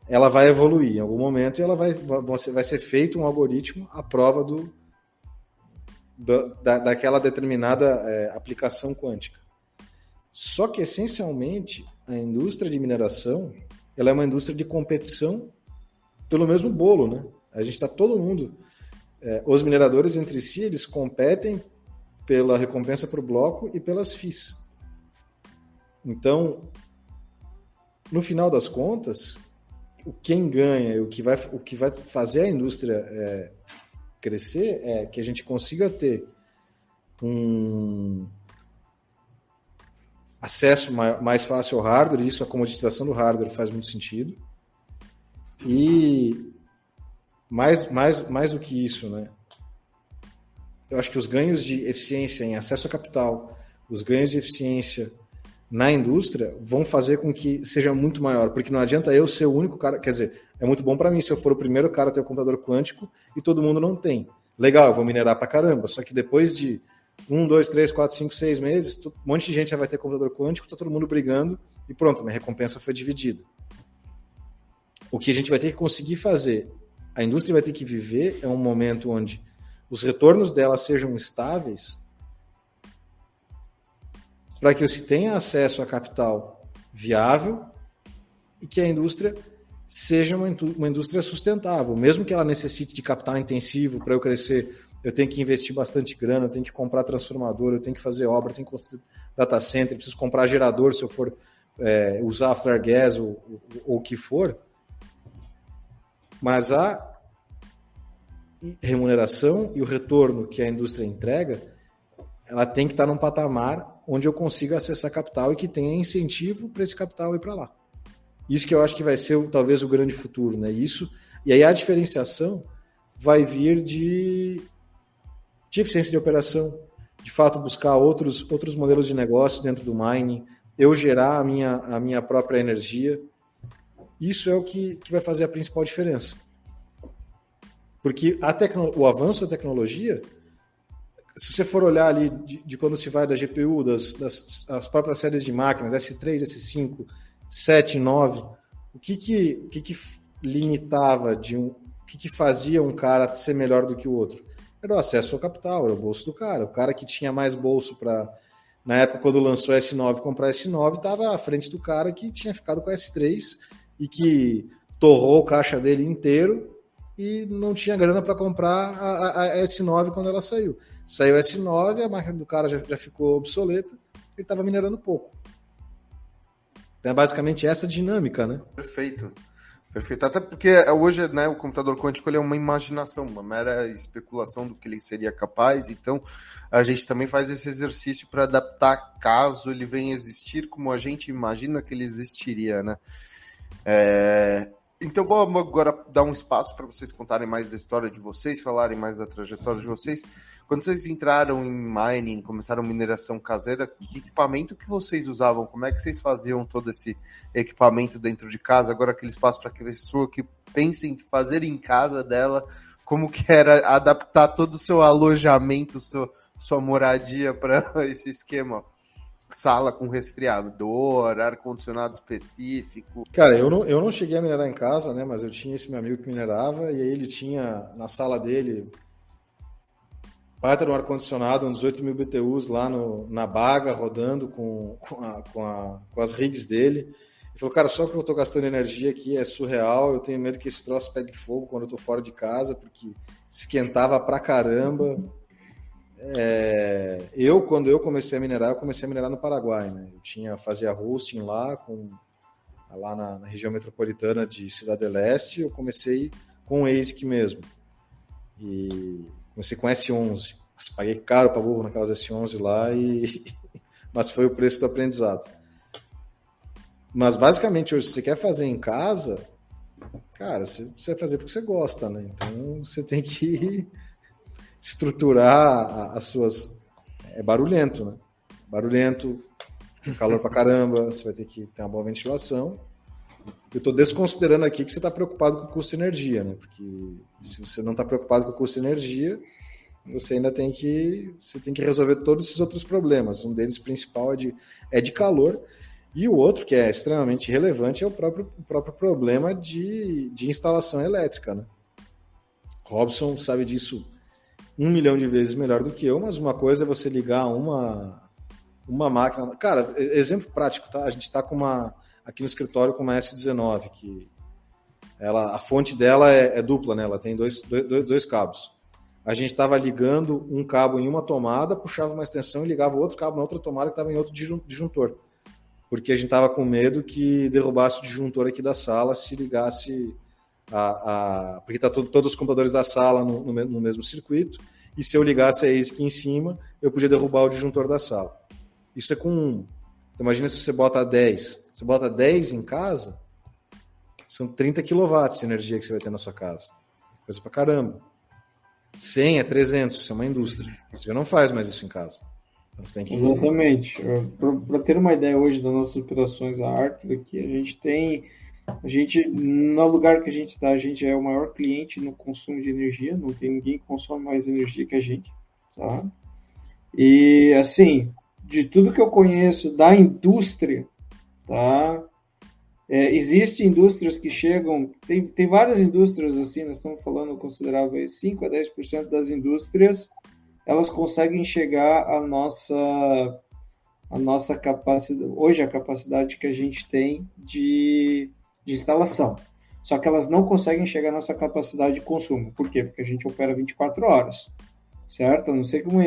ela vai evoluir em algum momento e ela vai, vai ser feito um algoritmo à prova do, da, daquela determinada é, aplicação quântica. Só que, essencialmente, a indústria de mineração ela é uma indústria de competição pelo mesmo bolo, né? A gente está todo mundo... É, os mineradores entre si, eles competem pela recompensa para o bloco e pelas FIIs. Então, no final das contas, o quem ganha, o que vai, o que vai fazer a indústria é, crescer é que a gente consiga ter um, acesso mais fácil ao hardware, e isso a comoditização do hardware faz muito sentido. E mais, mais, mais do que isso, né? Eu acho que os ganhos de eficiência em acesso a capital, os ganhos de eficiência na indústria vão fazer com que seja muito maior, porque não adianta eu ser o único cara, quer dizer, é muito bom para mim se eu for o primeiro cara a ter o um computador quântico e todo mundo não tem. Legal, eu vou minerar para caramba, só que depois de um, dois, três, quatro, cinco, seis meses, um monte de gente já vai ter computador quântico, tá todo mundo brigando e pronto, minha recompensa foi dividida. O que a gente vai ter que conseguir fazer, a indústria vai ter que viver é um momento onde os retornos dela sejam estáveis para que se tenha acesso a capital viável e que a indústria seja uma, uma indústria sustentável, mesmo que ela necessite de capital intensivo para eu crescer eu tenho que investir bastante grana, eu tenho que comprar transformador, eu tenho que fazer obra, eu tenho que construir data center, preciso comprar gerador se eu for é, usar flare gas ou, ou, o que for. Mas a remuneração e o retorno que a indústria entrega, ela tem que estar num patamar onde eu consiga acessar capital e que tenha incentivo para esse capital ir para lá. Isso que eu acho que vai ser talvez o grande futuro, né? Isso e aí a diferenciação vai vir de, de eficiência de operação, de fato buscar outros outros modelos de negócio dentro do mining, eu gerar a minha a minha própria energia. Isso é o que, que vai fazer a principal diferença. Porque tecno, o avanço da tecnologia, se você for olhar ali de, de quando se vai da GPU, das, das as próprias séries de máquinas, S3, S5, 7, 9, o que que, que, que limitava de um, o que, que fazia um cara ser melhor do que o outro? Era o acesso ao capital, era o bolso do cara. O cara que tinha mais bolso para na época quando lançou S9 comprar S9 estava à frente do cara que tinha ficado com S3 e que torrou o caixa dele inteiro e não tinha grana para comprar a, a, a, S9 quando ela saiu. Saiu a S9, a máquina do cara já, já ficou obsoleta, ele estava minerando pouco. Então é basicamente essa dinâmica, né? Perfeito. Perfeito. Até porque hoje né, o computador quântico ele é uma imaginação, uma mera especulação do que ele seria capaz. Então a gente também faz esse exercício para adaptar caso ele venha existir como a gente imagina que ele existiria, né? É, então vamos agora dar um espaço para vocês contarem mais da história de vocês, falarem mais da trajetória de vocês. Quando vocês entraram em mining, começaram mineração caseira, que equipamento que vocês usavam? Como é que vocês faziam todo esse equipamento dentro de casa? Agora aquele espaço para que a pessoa que pense em fazer em casa dela, como que era adaptar todo o seu alojamento, sua moradia para esse esquema? Sala com resfriador, ar-condicionado específico. Cara, eu não, eu não cheguei a minerar em casa, né? Mas eu tinha esse meu amigo que minerava, e aí ele tinha na sala dele baita no ar-condicionado, uns 8 mil BTUs lá no, na baga, rodando com, com, a, com, a, com as rigs dele. Ele falou, cara, só que eu tô gastando energia aqui é surreal, eu tenho medo que esse troço pegue fogo quando eu tô fora de casa, porque esquentava pra caramba. É, eu, quando eu comecei a minerar, eu comecei a minerar no Paraguai, né? Eu tinha, fazia hosting lá, com, lá na, na região metropolitana de Cidade del Este, eu comecei com o ASIC mesmo. E comecei com S11. Paguei caro para burro naquelas S11 lá, e mas foi o preço do aprendizado. Mas basicamente, hoje, se você quer fazer em casa, cara, você vai fazer porque você gosta, né? Então você tem que estruturar as suas. É barulhento, né? Barulhento, calor pra caramba, você vai ter que ter uma boa ventilação. Eu estou desconsiderando aqui que você está preocupado com o custo de energia, né? Porque se você não está preocupado com o custo de energia, você ainda tem que você tem que resolver todos esses outros problemas. Um deles principal é de, é de calor e o outro que é extremamente relevante é o próprio, o próprio problema de, de instalação elétrica, né? Robson sabe disso um milhão de vezes melhor do que eu, mas uma coisa é você ligar uma, uma máquina. Cara, exemplo prático, tá? A gente está com uma. Aqui no escritório com uma S19, que ela, a fonte dela é, é dupla, né? Ela tem dois, dois, dois cabos. A gente estava ligando um cabo em uma tomada, puxava uma extensão e ligava outro cabo na outra tomada que estava em outro disjuntor. Porque a gente estava com medo que derrubasse o disjuntor aqui da sala se ligasse a, a porque está todos os computadores da sala no, no, no, mesmo circuito, e se eu ligasse a ASIC em cima, eu podia derrubar o disjuntor da sala. Isso é com um. Então, imagina se você bota 10. Você bota 10 em casa, são 30 kW de energia que você vai ter na sua casa. Coisa pra caramba. 100 é 300, isso é uma indústria. Você já não faz mais isso em casa. Então, que... Exatamente. Para ter uma ideia hoje das nossas operações a Arthur aqui, a gente tem a gente, no lugar que a gente está, a gente é o maior cliente no consumo de energia, não tem ninguém que consome mais energia que a gente, tá? E, assim, de tudo que eu conheço da indústria, tá? É, Existem indústrias que chegam, tem, tem várias indústrias assim, nós estamos falando consideráveis 5 a 10% das indústrias, elas conseguem chegar à nossa a nossa capacidade, hoje a capacidade que a gente tem de de instalação. Só que elas não conseguem chegar à nossa capacidade de consumo. Por quê? Porque a gente opera 24 horas. certo? A não ser que uma,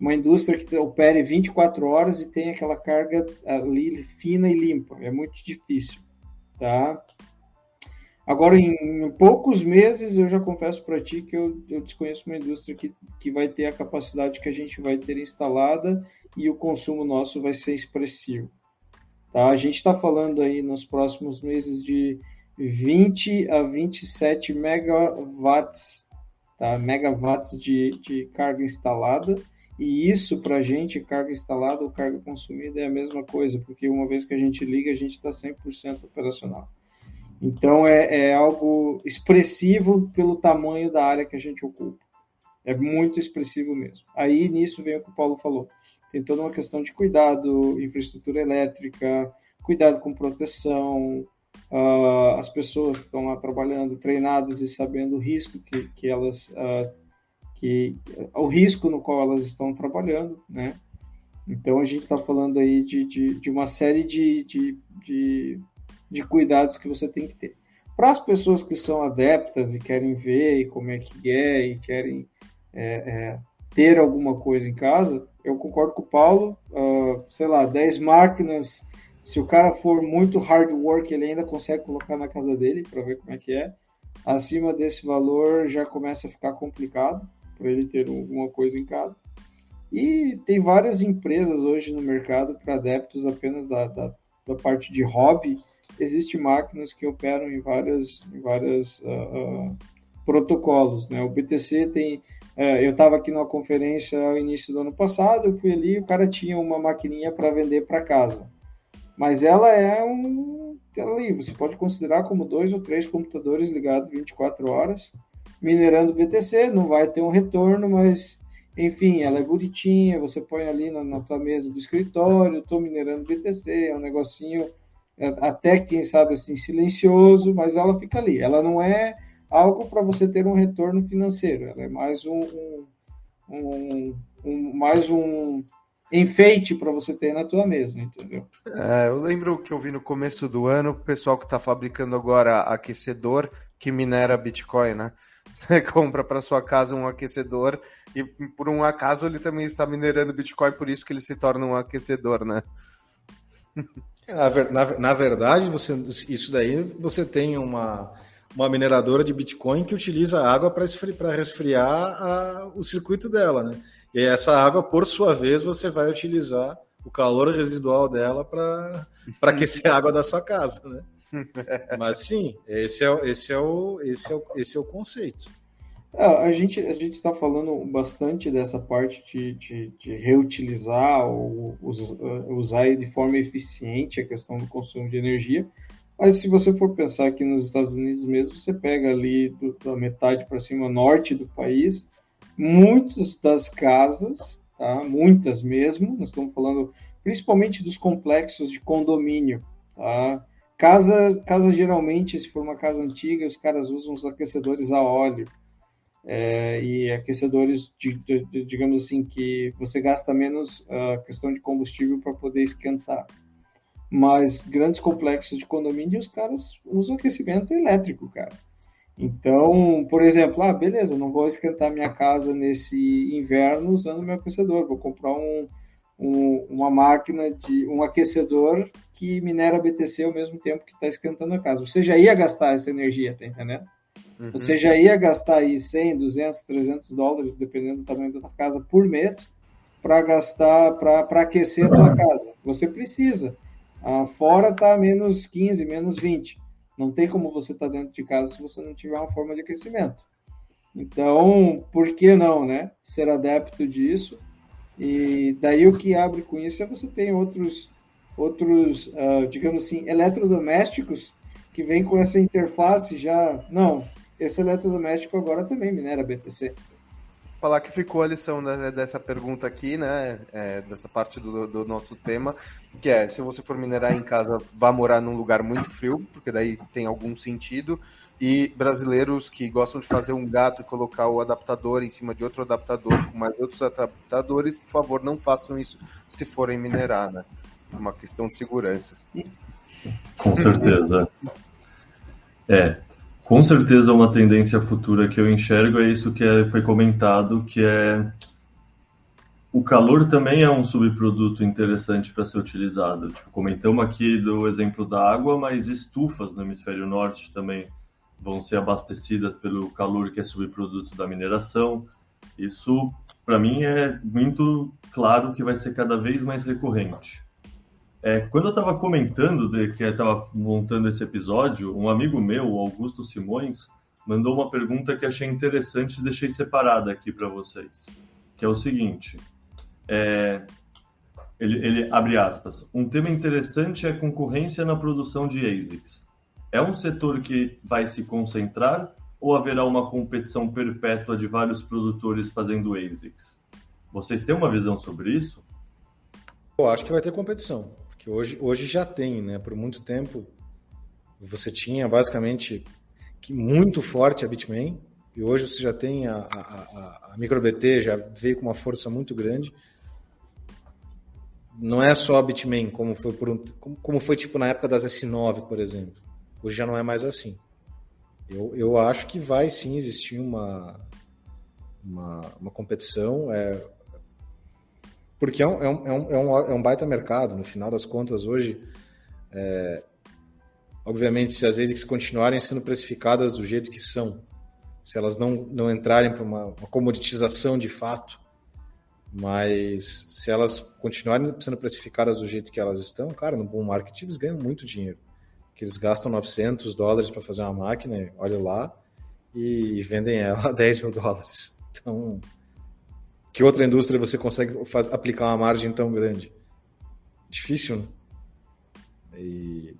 uma indústria que opere 24 horas e tenha aquela carga ali fina e limpa. É muito difícil, tá? Agora, em, em poucos meses, eu já confesso para ti que eu, eu, desconheço uma indústria que, que vai ter a capacidade que a gente vai ter instalada e o consumo nosso vai ser expressivo. Tá? A gente está falando aí nos próximos meses de 20 a 27 megawatts, tá? megawatts de, de carga instalada. E isso para a gente, carga instalada ou carga consumida, é a mesma coisa, porque uma vez que a gente liga, a gente está 100% operacional. Então é, é, algo expressivo pelo tamanho da área que a gente ocupa. É muito expressivo mesmo. Aí nisso vem o que o Paulo falou. Tem toda uma questão de cuidado, infraestrutura elétrica, cuidado com proteção, uh, as pessoas que estão lá trabalhando treinadas e sabendo o risco que, que elas uh, que o risco no qual elas estão trabalhando, né? Então a gente está falando aí de, de, de, uma série de, de, de, de cuidados que você tem que ter. Para as pessoas que são adeptas e querem ver como é que é e querem é, é, ter alguma coisa em casa, eu concordo com o Paulo. Uh, sei lá, 10 máquinas se o cara for muito hard work, ele ainda consegue colocar na casa dele para ver como é que é. Acima desse valor já começa a ficar complicado para ele ter alguma coisa em casa. E tem várias empresas hoje no mercado para adeptos apenas da, da, da, parte de hobby. Existem máquinas que operam em várias, em várias uh, uh, protocolos. Né? O BTC tem. Uh, eu estava aqui numa conferência ao início do ano passado, eu fui ali e o cara tinha uma maquininha para vender para casa mas ela é um ali, você pode considerar como dois ou três computadores ligados 24 horas, minerando BTC, não vai ter um retorno, mas enfim, ela é bonitinha, você põe ali na, na tua mesa do escritório, estou minerando BTC, é um negocinho é, até quem sabe assim silencioso, mas ela fica ali. Ela não é algo para você ter um retorno financeiro, ela é mais um, um, um, um mais um enfeite para você ter na tua mesa, entendeu? É, eu lembro que eu vi no começo do ano o pessoal que está fabricando agora aquecedor que minera Bitcoin, né? Você compra para sua casa um aquecedor e por um acaso ele também está minerando Bitcoin, por isso que ele se torna um aquecedor, né? Na, na, na verdade, você, isso daí você tem uma, uma mineradora de Bitcoin que utiliza água para resfriar a, o circuito dela, né? E essa água, por sua vez, você vai utilizar o calor residual dela para aquecer a água da sua casa, né? Mas sim, esse é, esse é, o, esse é, o, esse é o conceito. É, a gente a gente está falando bastante dessa parte de, de, de reutilizar ou usar de forma eficiente a questão do consumo de energia, mas se você for pensar aqui nos Estados Unidos mesmo, você pega ali do, da metade para cima norte do país, muitas das casas, tá? muitas mesmo, nós estamos falando principalmente dos complexos de condomínio. Tá? Casa, casa geralmente, se for uma casa antiga, os caras usam os aquecedores a óleo. É, e aquecedores, de, de, de, digamos assim, que você gasta menos a uh, questão de combustível para poder esquentar. Mas grandes complexos de condomínio, os caras usam aquecimento elétrico, cara. Então, por exemplo, ah, beleza, não vou esquentar minha casa nesse inverno usando meu aquecedor, vou comprar um, um, uma máquina de um aquecedor que minera BTC ao mesmo tempo que está esquentando a casa. Você já ia gastar essa energia, tá entendendo? Uhum. Você já ia gastar aí 100, 200, 300 dólares, dependendo do tamanho da casa, por mês, para gastar, para aquecer a tua casa. Você precisa. Ah, fora está menos 15, menos 20. Não tem como você estar tá dentro de casa se você não tiver uma forma de aquecimento. Então, por que não, né? Ser adepto disso. E daí o que abre com isso é você tem outros, outros uh, digamos assim, eletrodomésticos que vêm com essa interface já. Não, esse eletrodoméstico agora também minera BTC falar que ficou a lição dessa pergunta aqui, né? É, dessa parte do, do, nosso tema, que é se você for minerar em casa, vá morar num lugar muito frio, porque daí tem algum sentido. E brasileiros que gostam de fazer um gato e colocar o adaptador em cima de outro adaptador com mais outros adaptadores, por favor, não façam isso se forem minerar, né? Uma questão de segurança. Com certeza. É, Com certeza uma tendência futura que eu enxergo é isso que é, foi comentado, que é o calor também é um subproduto interessante para ser utilizado. Tipo, comentamos aqui do exemplo da água, mas estufas no hemisfério norte também vão ser abastecidas pelo calor que é subproduto da mineração. Isso, para mim, é muito claro que vai ser cada vez mais recorrente. É, quando eu estava comentando de que estava montando esse episódio, um amigo meu, Augusto Simões, mandou uma pergunta que achei interessante e deixei separada aqui para vocês, que é o seguinte: é, ele, ele, abre aspas. Um tema interessante é a concorrência na produção de ASICs. É um setor que vai se concentrar ou haverá uma competição perpétua de vários produtores fazendo ASICs? Vocês têm uma visão sobre isso? Eu acho que vai ter competição, porque hoje, hoje já tem, né? Por muito tempo você tinha basicamente que muito forte a Bitmain e hoje você já tem a, a, a, a MicroBT já veio com uma força muito grande não é só Bitmain, como foi, por um, como foi tipo na época das S9, por exemplo. Hoje já não é mais assim. Eu, eu acho que vai sim existir uma, uma, uma competição, é, porque é um, é, um, é, um, é um baita mercado. No final das contas, hoje, é, obviamente, se as ASICs continuarem sendo precificadas do jeito que são, se elas não, não entrarem para uma, uma comoditização de fato, mas se elas continuarem sendo precificadas do jeito que elas estão, cara, no bom market eles ganham muito dinheiro. Que eles gastam 900 dólares para fazer uma máquina, olha lá, e vendem ela a 10 mil dólares. Então, que outra indústria você consegue faz, aplicar uma margem tão grande? Difícil, né? E,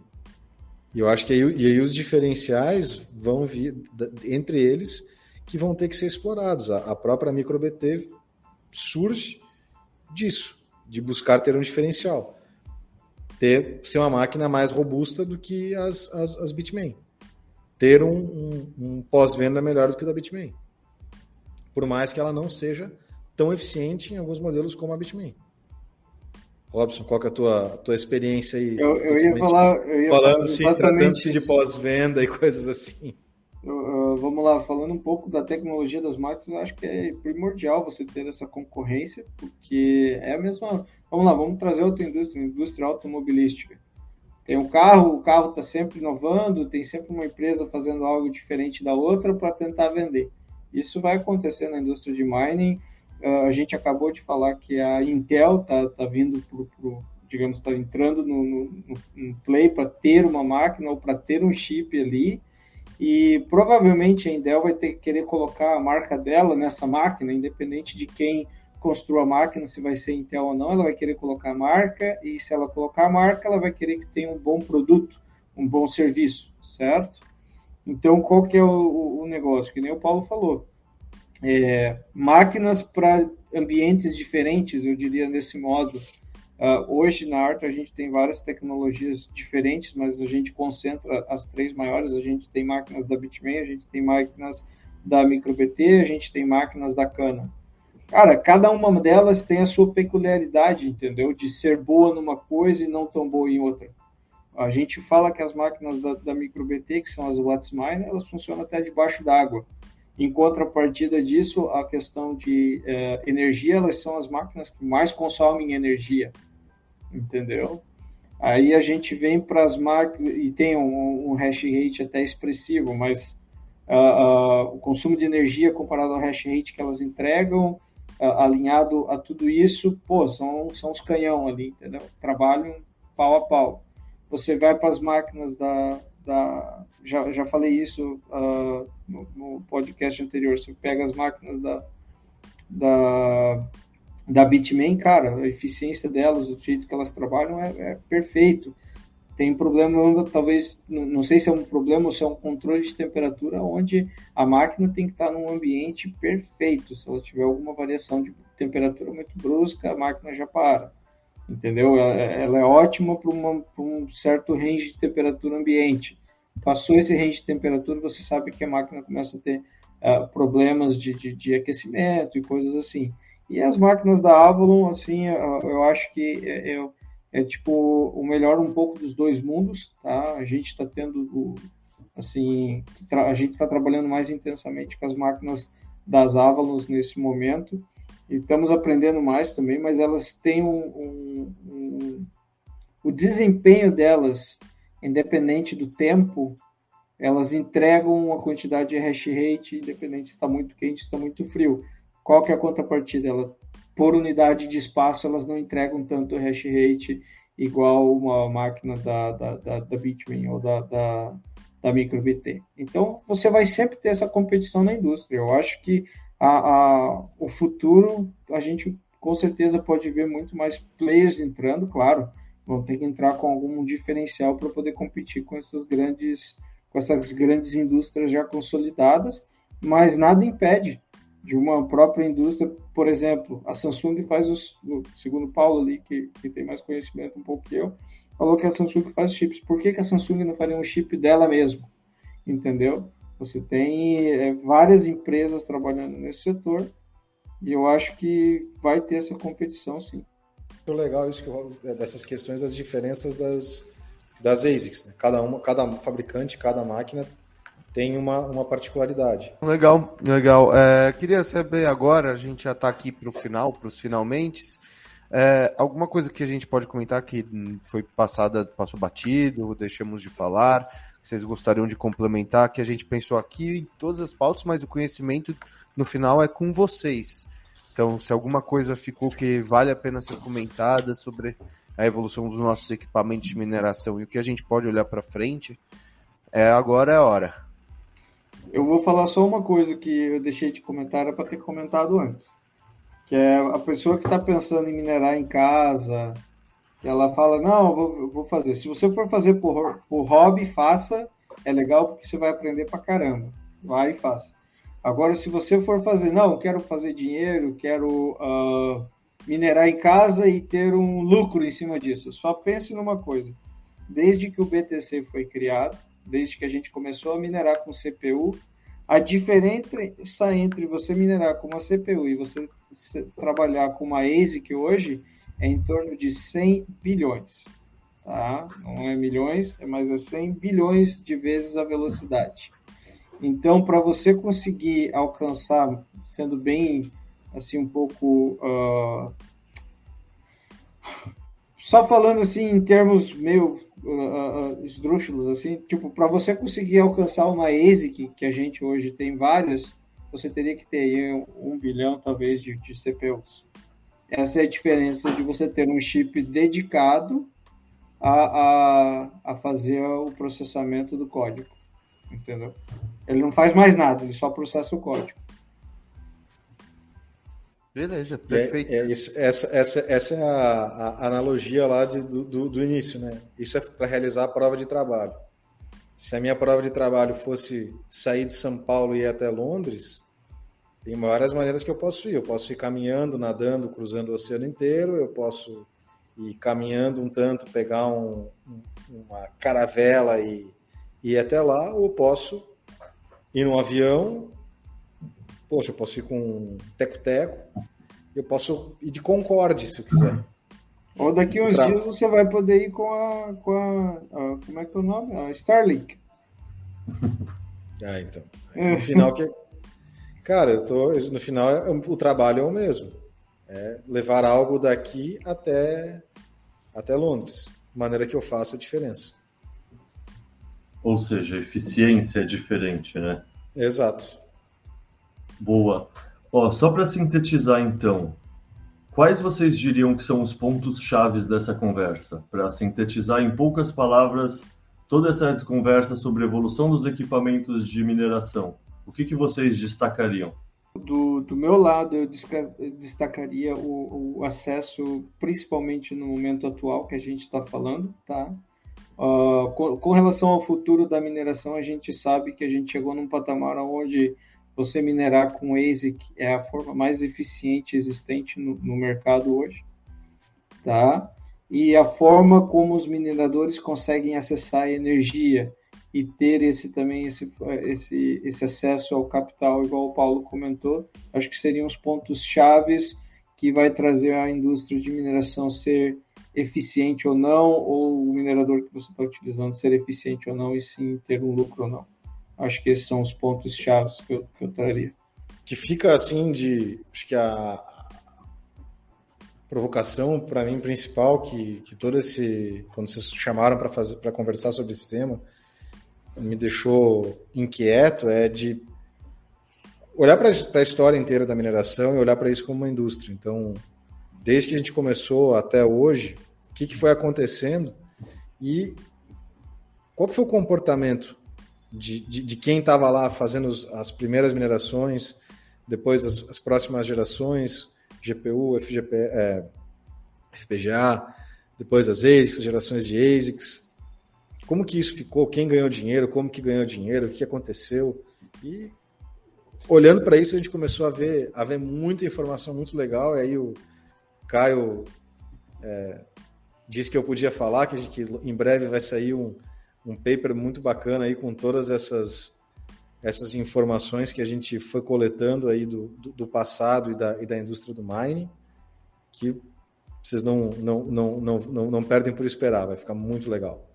e eu acho que aí, e aí os diferenciais vão vir entre eles que vão ter que ser explorados. A, a própria MicroBT surge disso, de buscar ter um diferencial. Ter, ser uma máquina mais robusta do que as, as, as Bitmain. Ter um, um, um pós-venda melhor do que o da Bitmain. Por mais que ela não seja tão eficiente em alguns modelos como a Bitmain. Robson, qual é a tua, tua experiência aí? Eu, eu ia falar. Eu ia falando assim, tratando-se de pós-venda e coisas assim. Uh, vamos lá, falando um pouco da tecnologia das máquinas, eu acho que é primordial você ter essa concorrência, porque é a mesma. Vamos lá, vamos trazer outra indústria, indústria automobilística. Tem um carro, o carro está sempre inovando, tem sempre uma empresa fazendo algo diferente da outra para tentar vender. Isso vai acontecer na indústria de mining. Uh, a gente acabou de falar que a Intel está tá vindo para digamos, está entrando no, no, no play para ter uma máquina ou para ter um chip ali e provavelmente a Intel vai ter que querer colocar a marca dela nessa máquina, independente de quem construa a máquina, se vai ser Intel ou não, ela vai querer colocar a marca, e se ela colocar a marca, ela vai querer que tenha um bom produto, um bom serviço, certo? Então, qual que é o, o negócio? Que nem o Paulo falou. É, máquinas para ambientes diferentes, eu diria desse modo, Uh, hoje na Arto a gente tem várias tecnologias diferentes, mas a gente concentra as três maiores. A gente tem máquinas da Bitmain, a gente tem máquinas da MicroBT, a gente tem máquinas da Cana. Cara, cada uma delas tem a sua peculiaridade, entendeu? De ser boa numa coisa e não tão boa em outra. A gente fala que as máquinas da, da MicroBT, que são as Wattsmine, elas funcionam até debaixo d'água. Em contrapartida disso, a questão de eh, energia, elas são as máquinas que mais consomem energia entendeu? Aí a gente vem para as máquinas e tem um, um hash rate até expressivo, mas uh, uh, o consumo de energia comparado ao hash rate que elas entregam, uh, alinhado a tudo isso, pô, são, são os canhão ali, entendeu? Trabalham pau a pau. Você vai para as máquinas da, da já, já falei isso no, no podcast anterior, você pega as máquinas da, da da Bitmain, cara, a eficiência delas, o jeito que elas trabalham é, é perfeito. Tem problema, talvez, não sei se é um problema ou se é um controle de temperatura, onde a máquina tem que estar num ambiente perfeito. Se ela tiver alguma variação de temperatura muito brusca, a máquina já para. Entendeu? Ela, é ótima para um certo range de temperatura ambiente. Passou esse range de temperatura, você sabe que a máquina começa a ter uh, problemas de, de, de aquecimento e coisas assim. E as máquinas da Avalon, assim, eu acho que é, é, é, tipo o melhor um pouco dos dois mundos, tá? A gente está tendo o, Assim, a gente está trabalhando mais intensamente com as máquinas das Avalos nesse momento e estamos aprendendo mais também, mas elas têm um, um, um o desempenho delas, independente do tempo, elas entregam uma quantidade de hash rate, independente se está muito quente, se está muito frio. Qual que é a contrapartida? Ela, por unidade de espaço, elas não entregam tanto hash rate igual uma máquina da, da, da, da ou da, da, da MicroBT. Então, você vai sempre ter essa competição na indústria. Eu acho que a, a, o futuro, a gente com certeza pode ver muito mais players entrando, claro, vão ter que entrar com algum diferencial para poder competir com essas grandes com essas grandes indústrias já consolidadas, mas nada impede de uma própria indústria, por exemplo, a Samsung faz os, segundo Paulo ali, que, que tem mais conhecimento um pouco que eu, falou que a Samsung faz chips. Por que, que a Samsung não faria um chip dela mesmo? Entendeu? Você tem é, várias empresas trabalhando nesse setor e eu acho que vai ter essa competição, sim. Muito legal isso que eu, é, dessas questões, das diferenças das, das ASICs. Né? Cada uma, cada fabricante, cada máquina tem uma, uma particularidade. Legal, legal. É, queria saber agora, a gente já está aqui para o final, para os finalmente. É, alguma coisa que a gente pode comentar que foi passada, passou batido, deixamos de falar, que vocês gostariam de complementar, que a gente pensou aqui em todas as pautas, mas o conhecimento no final é com vocês. Então, se alguma coisa ficou que vale a pena ser comentada sobre a evolução dos nossos equipamentos de mineração e o que a gente pode olhar para frente, é agora é a hora. Eu vou falar só uma coisa que eu deixei de comentar, era para ter comentado antes. Que é a pessoa que está pensando em minerar em casa, ela fala, não, eu vou, eu vou, fazer. Se você for fazer por, por hobby, faça. É legal porque você vai aprender para caramba. Vai e faça. Agora, se você for fazer, não, quero fazer dinheiro, quero uh, minerar em casa e ter um lucro em cima disso. Só pense numa coisa. Desde que o BTC foi criado, desde que a gente começou a minerar com CPU, a diferença entre você minerar com uma CPU e você trabalhar com uma ASIC hoje é em torno de 100 bilhões. Tá? Não é milhões, mais é 100 bilhões de vezes a velocidade. Então, para você conseguir alcançar, sendo bem assim um pouco uh... só falando assim em termos meio uh, esdrúxulos, assim, tipo, para você conseguir alcançar uma ASIC, que a gente hoje tem várias, você teria que ter um bilhão, talvez, de, de CPUs. Essa é a diferença de você ter um chip dedicado a, a, a fazer o processamento do código, entendeu? Ele não faz mais nada, ele só processa o código. Beleza, é, perfeito. É, é isso, essa, essa, essa é a, a analogia lá de, do, do, início, né? Isso é para realizar a prova de trabalho. Se a minha prova de trabalho fosse sair de São Paulo e ir até Londres, tem várias maneiras que eu posso ir. Eu posso ir caminhando, nadando, cruzando o oceano inteiro, eu posso ir caminhando um tanto, pegar um, uma caravela e, ir até lá, ou posso ir num avião, poxa, eu posso ir com um teco-teco, eu posso ir de Concorde, se eu quiser. Ou daqui uns pra... dias você vai poder ir com a, com a, a, como é que é o nome? A Starlink. ah, então. É. No final que cara, eu tô no final é, o trabalho é o mesmo. É levar algo daqui até até Londres, de maneira que eu faça a diferença. Ou seja, eficiência é diferente, né? Exato. Boa. Ó, só para sintetizar então, quais vocês diriam que são os pontos chaves dessa conversa? Para sintetizar em poucas palavras toda essa conversa sobre a evolução dos equipamentos de mineração, o que, que vocês destacariam? Do, do meu lado, eu destacaria o, o, acesso, principalmente no momento atual que a gente está falando, tá? Uh, com, com, relação ao futuro da mineração, a gente sabe que a gente chegou num patamar onde você minerar com ASIC é a forma mais eficiente existente no, no mercado hoje, tá? E a forma como os mineradores conseguem acessar a energia e ter esse também esse, esse, esse acesso ao capital, igual o Paulo comentou, acho que seriam os pontos chaves que vai trazer a indústria de mineração ser eficiente ou não, ou o minerador que você está utilizando ser eficiente ou não, e sim ter um lucro ou não. Acho que esses são os pontos chaves que eu, que eu traria. Que fica assim de. Acho que a provocação para mim principal que, que todo esse. Quando vocês chamaram para fazer para conversar sobre esse tema, me deixou inquieto é de olhar para a história inteira da mineração e olhar para isso como uma indústria. Então, desde que a gente começou até hoje, o que, que foi acontecendo e qual foi o comportamento de, de, de quem estava lá fazendo as primeiras minerações, depois as, as próximas gerações, GPU, FGP, é, FPGA, depois as ASICs, gerações de ASICs, como que isso ficou, quem ganhou dinheiro, como que ganhou dinheiro, o que aconteceu, e olhando para isso a gente começou a ver, a ver muita informação muito legal, e aí o Caio é, disse que eu podia falar, que, que em breve vai sair um, um paper muito bacana aí com todas essas essas informações que a gente foi coletando aí do, do, do passado e da, e da indústria do mining, que vocês não, não, não, não, não, não perdem por esperar, vai ficar muito legal.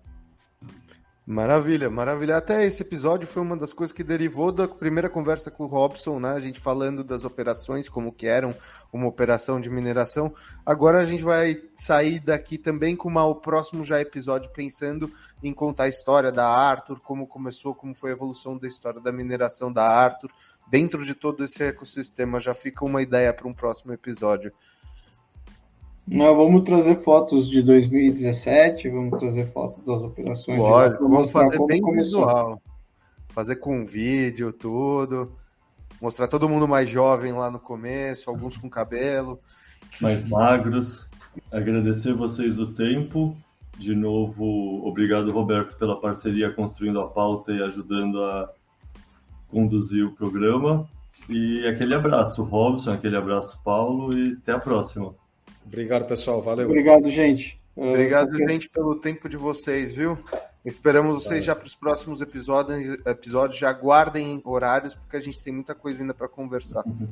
Maravilha, maravilha. Até esse episódio foi uma das coisas que derivou da primeira conversa com o Robson, né? A gente falando das operações, como que eram uma operação de mineração. Agora a gente vai sair daqui também com uma, o próximo já episódio pensando em contar a história da Arthur, como começou, como foi a evolução da história da mineração da Arthur. Dentro de todo esse ecossistema já fica uma ideia para um próximo episódio. Nós vamos trazer fotos de 2017, vamos trazer fotos das operações. Lógico, vamos fazer bem começou. visual. Fazer com vídeo, tudo. Mostrar todo mundo mais jovem lá no começo, alguns com cabelo. Mais magros. Agradecer vocês o tempo. De novo, obrigado, Roberto, pela parceria construindo a pauta e ajudando a conduzir o programa. E aquele abraço, Robson, aquele abraço, Paulo, e até a próxima. Obrigado, pessoal. Valeu. Obrigado, gente. Obrigado, uh, gente, pelo tempo de vocês, viu? Esperamos vocês já para os próximos episódios, episódios. Já guardem horários, porque a gente tem muita coisa ainda para conversar. Uhum.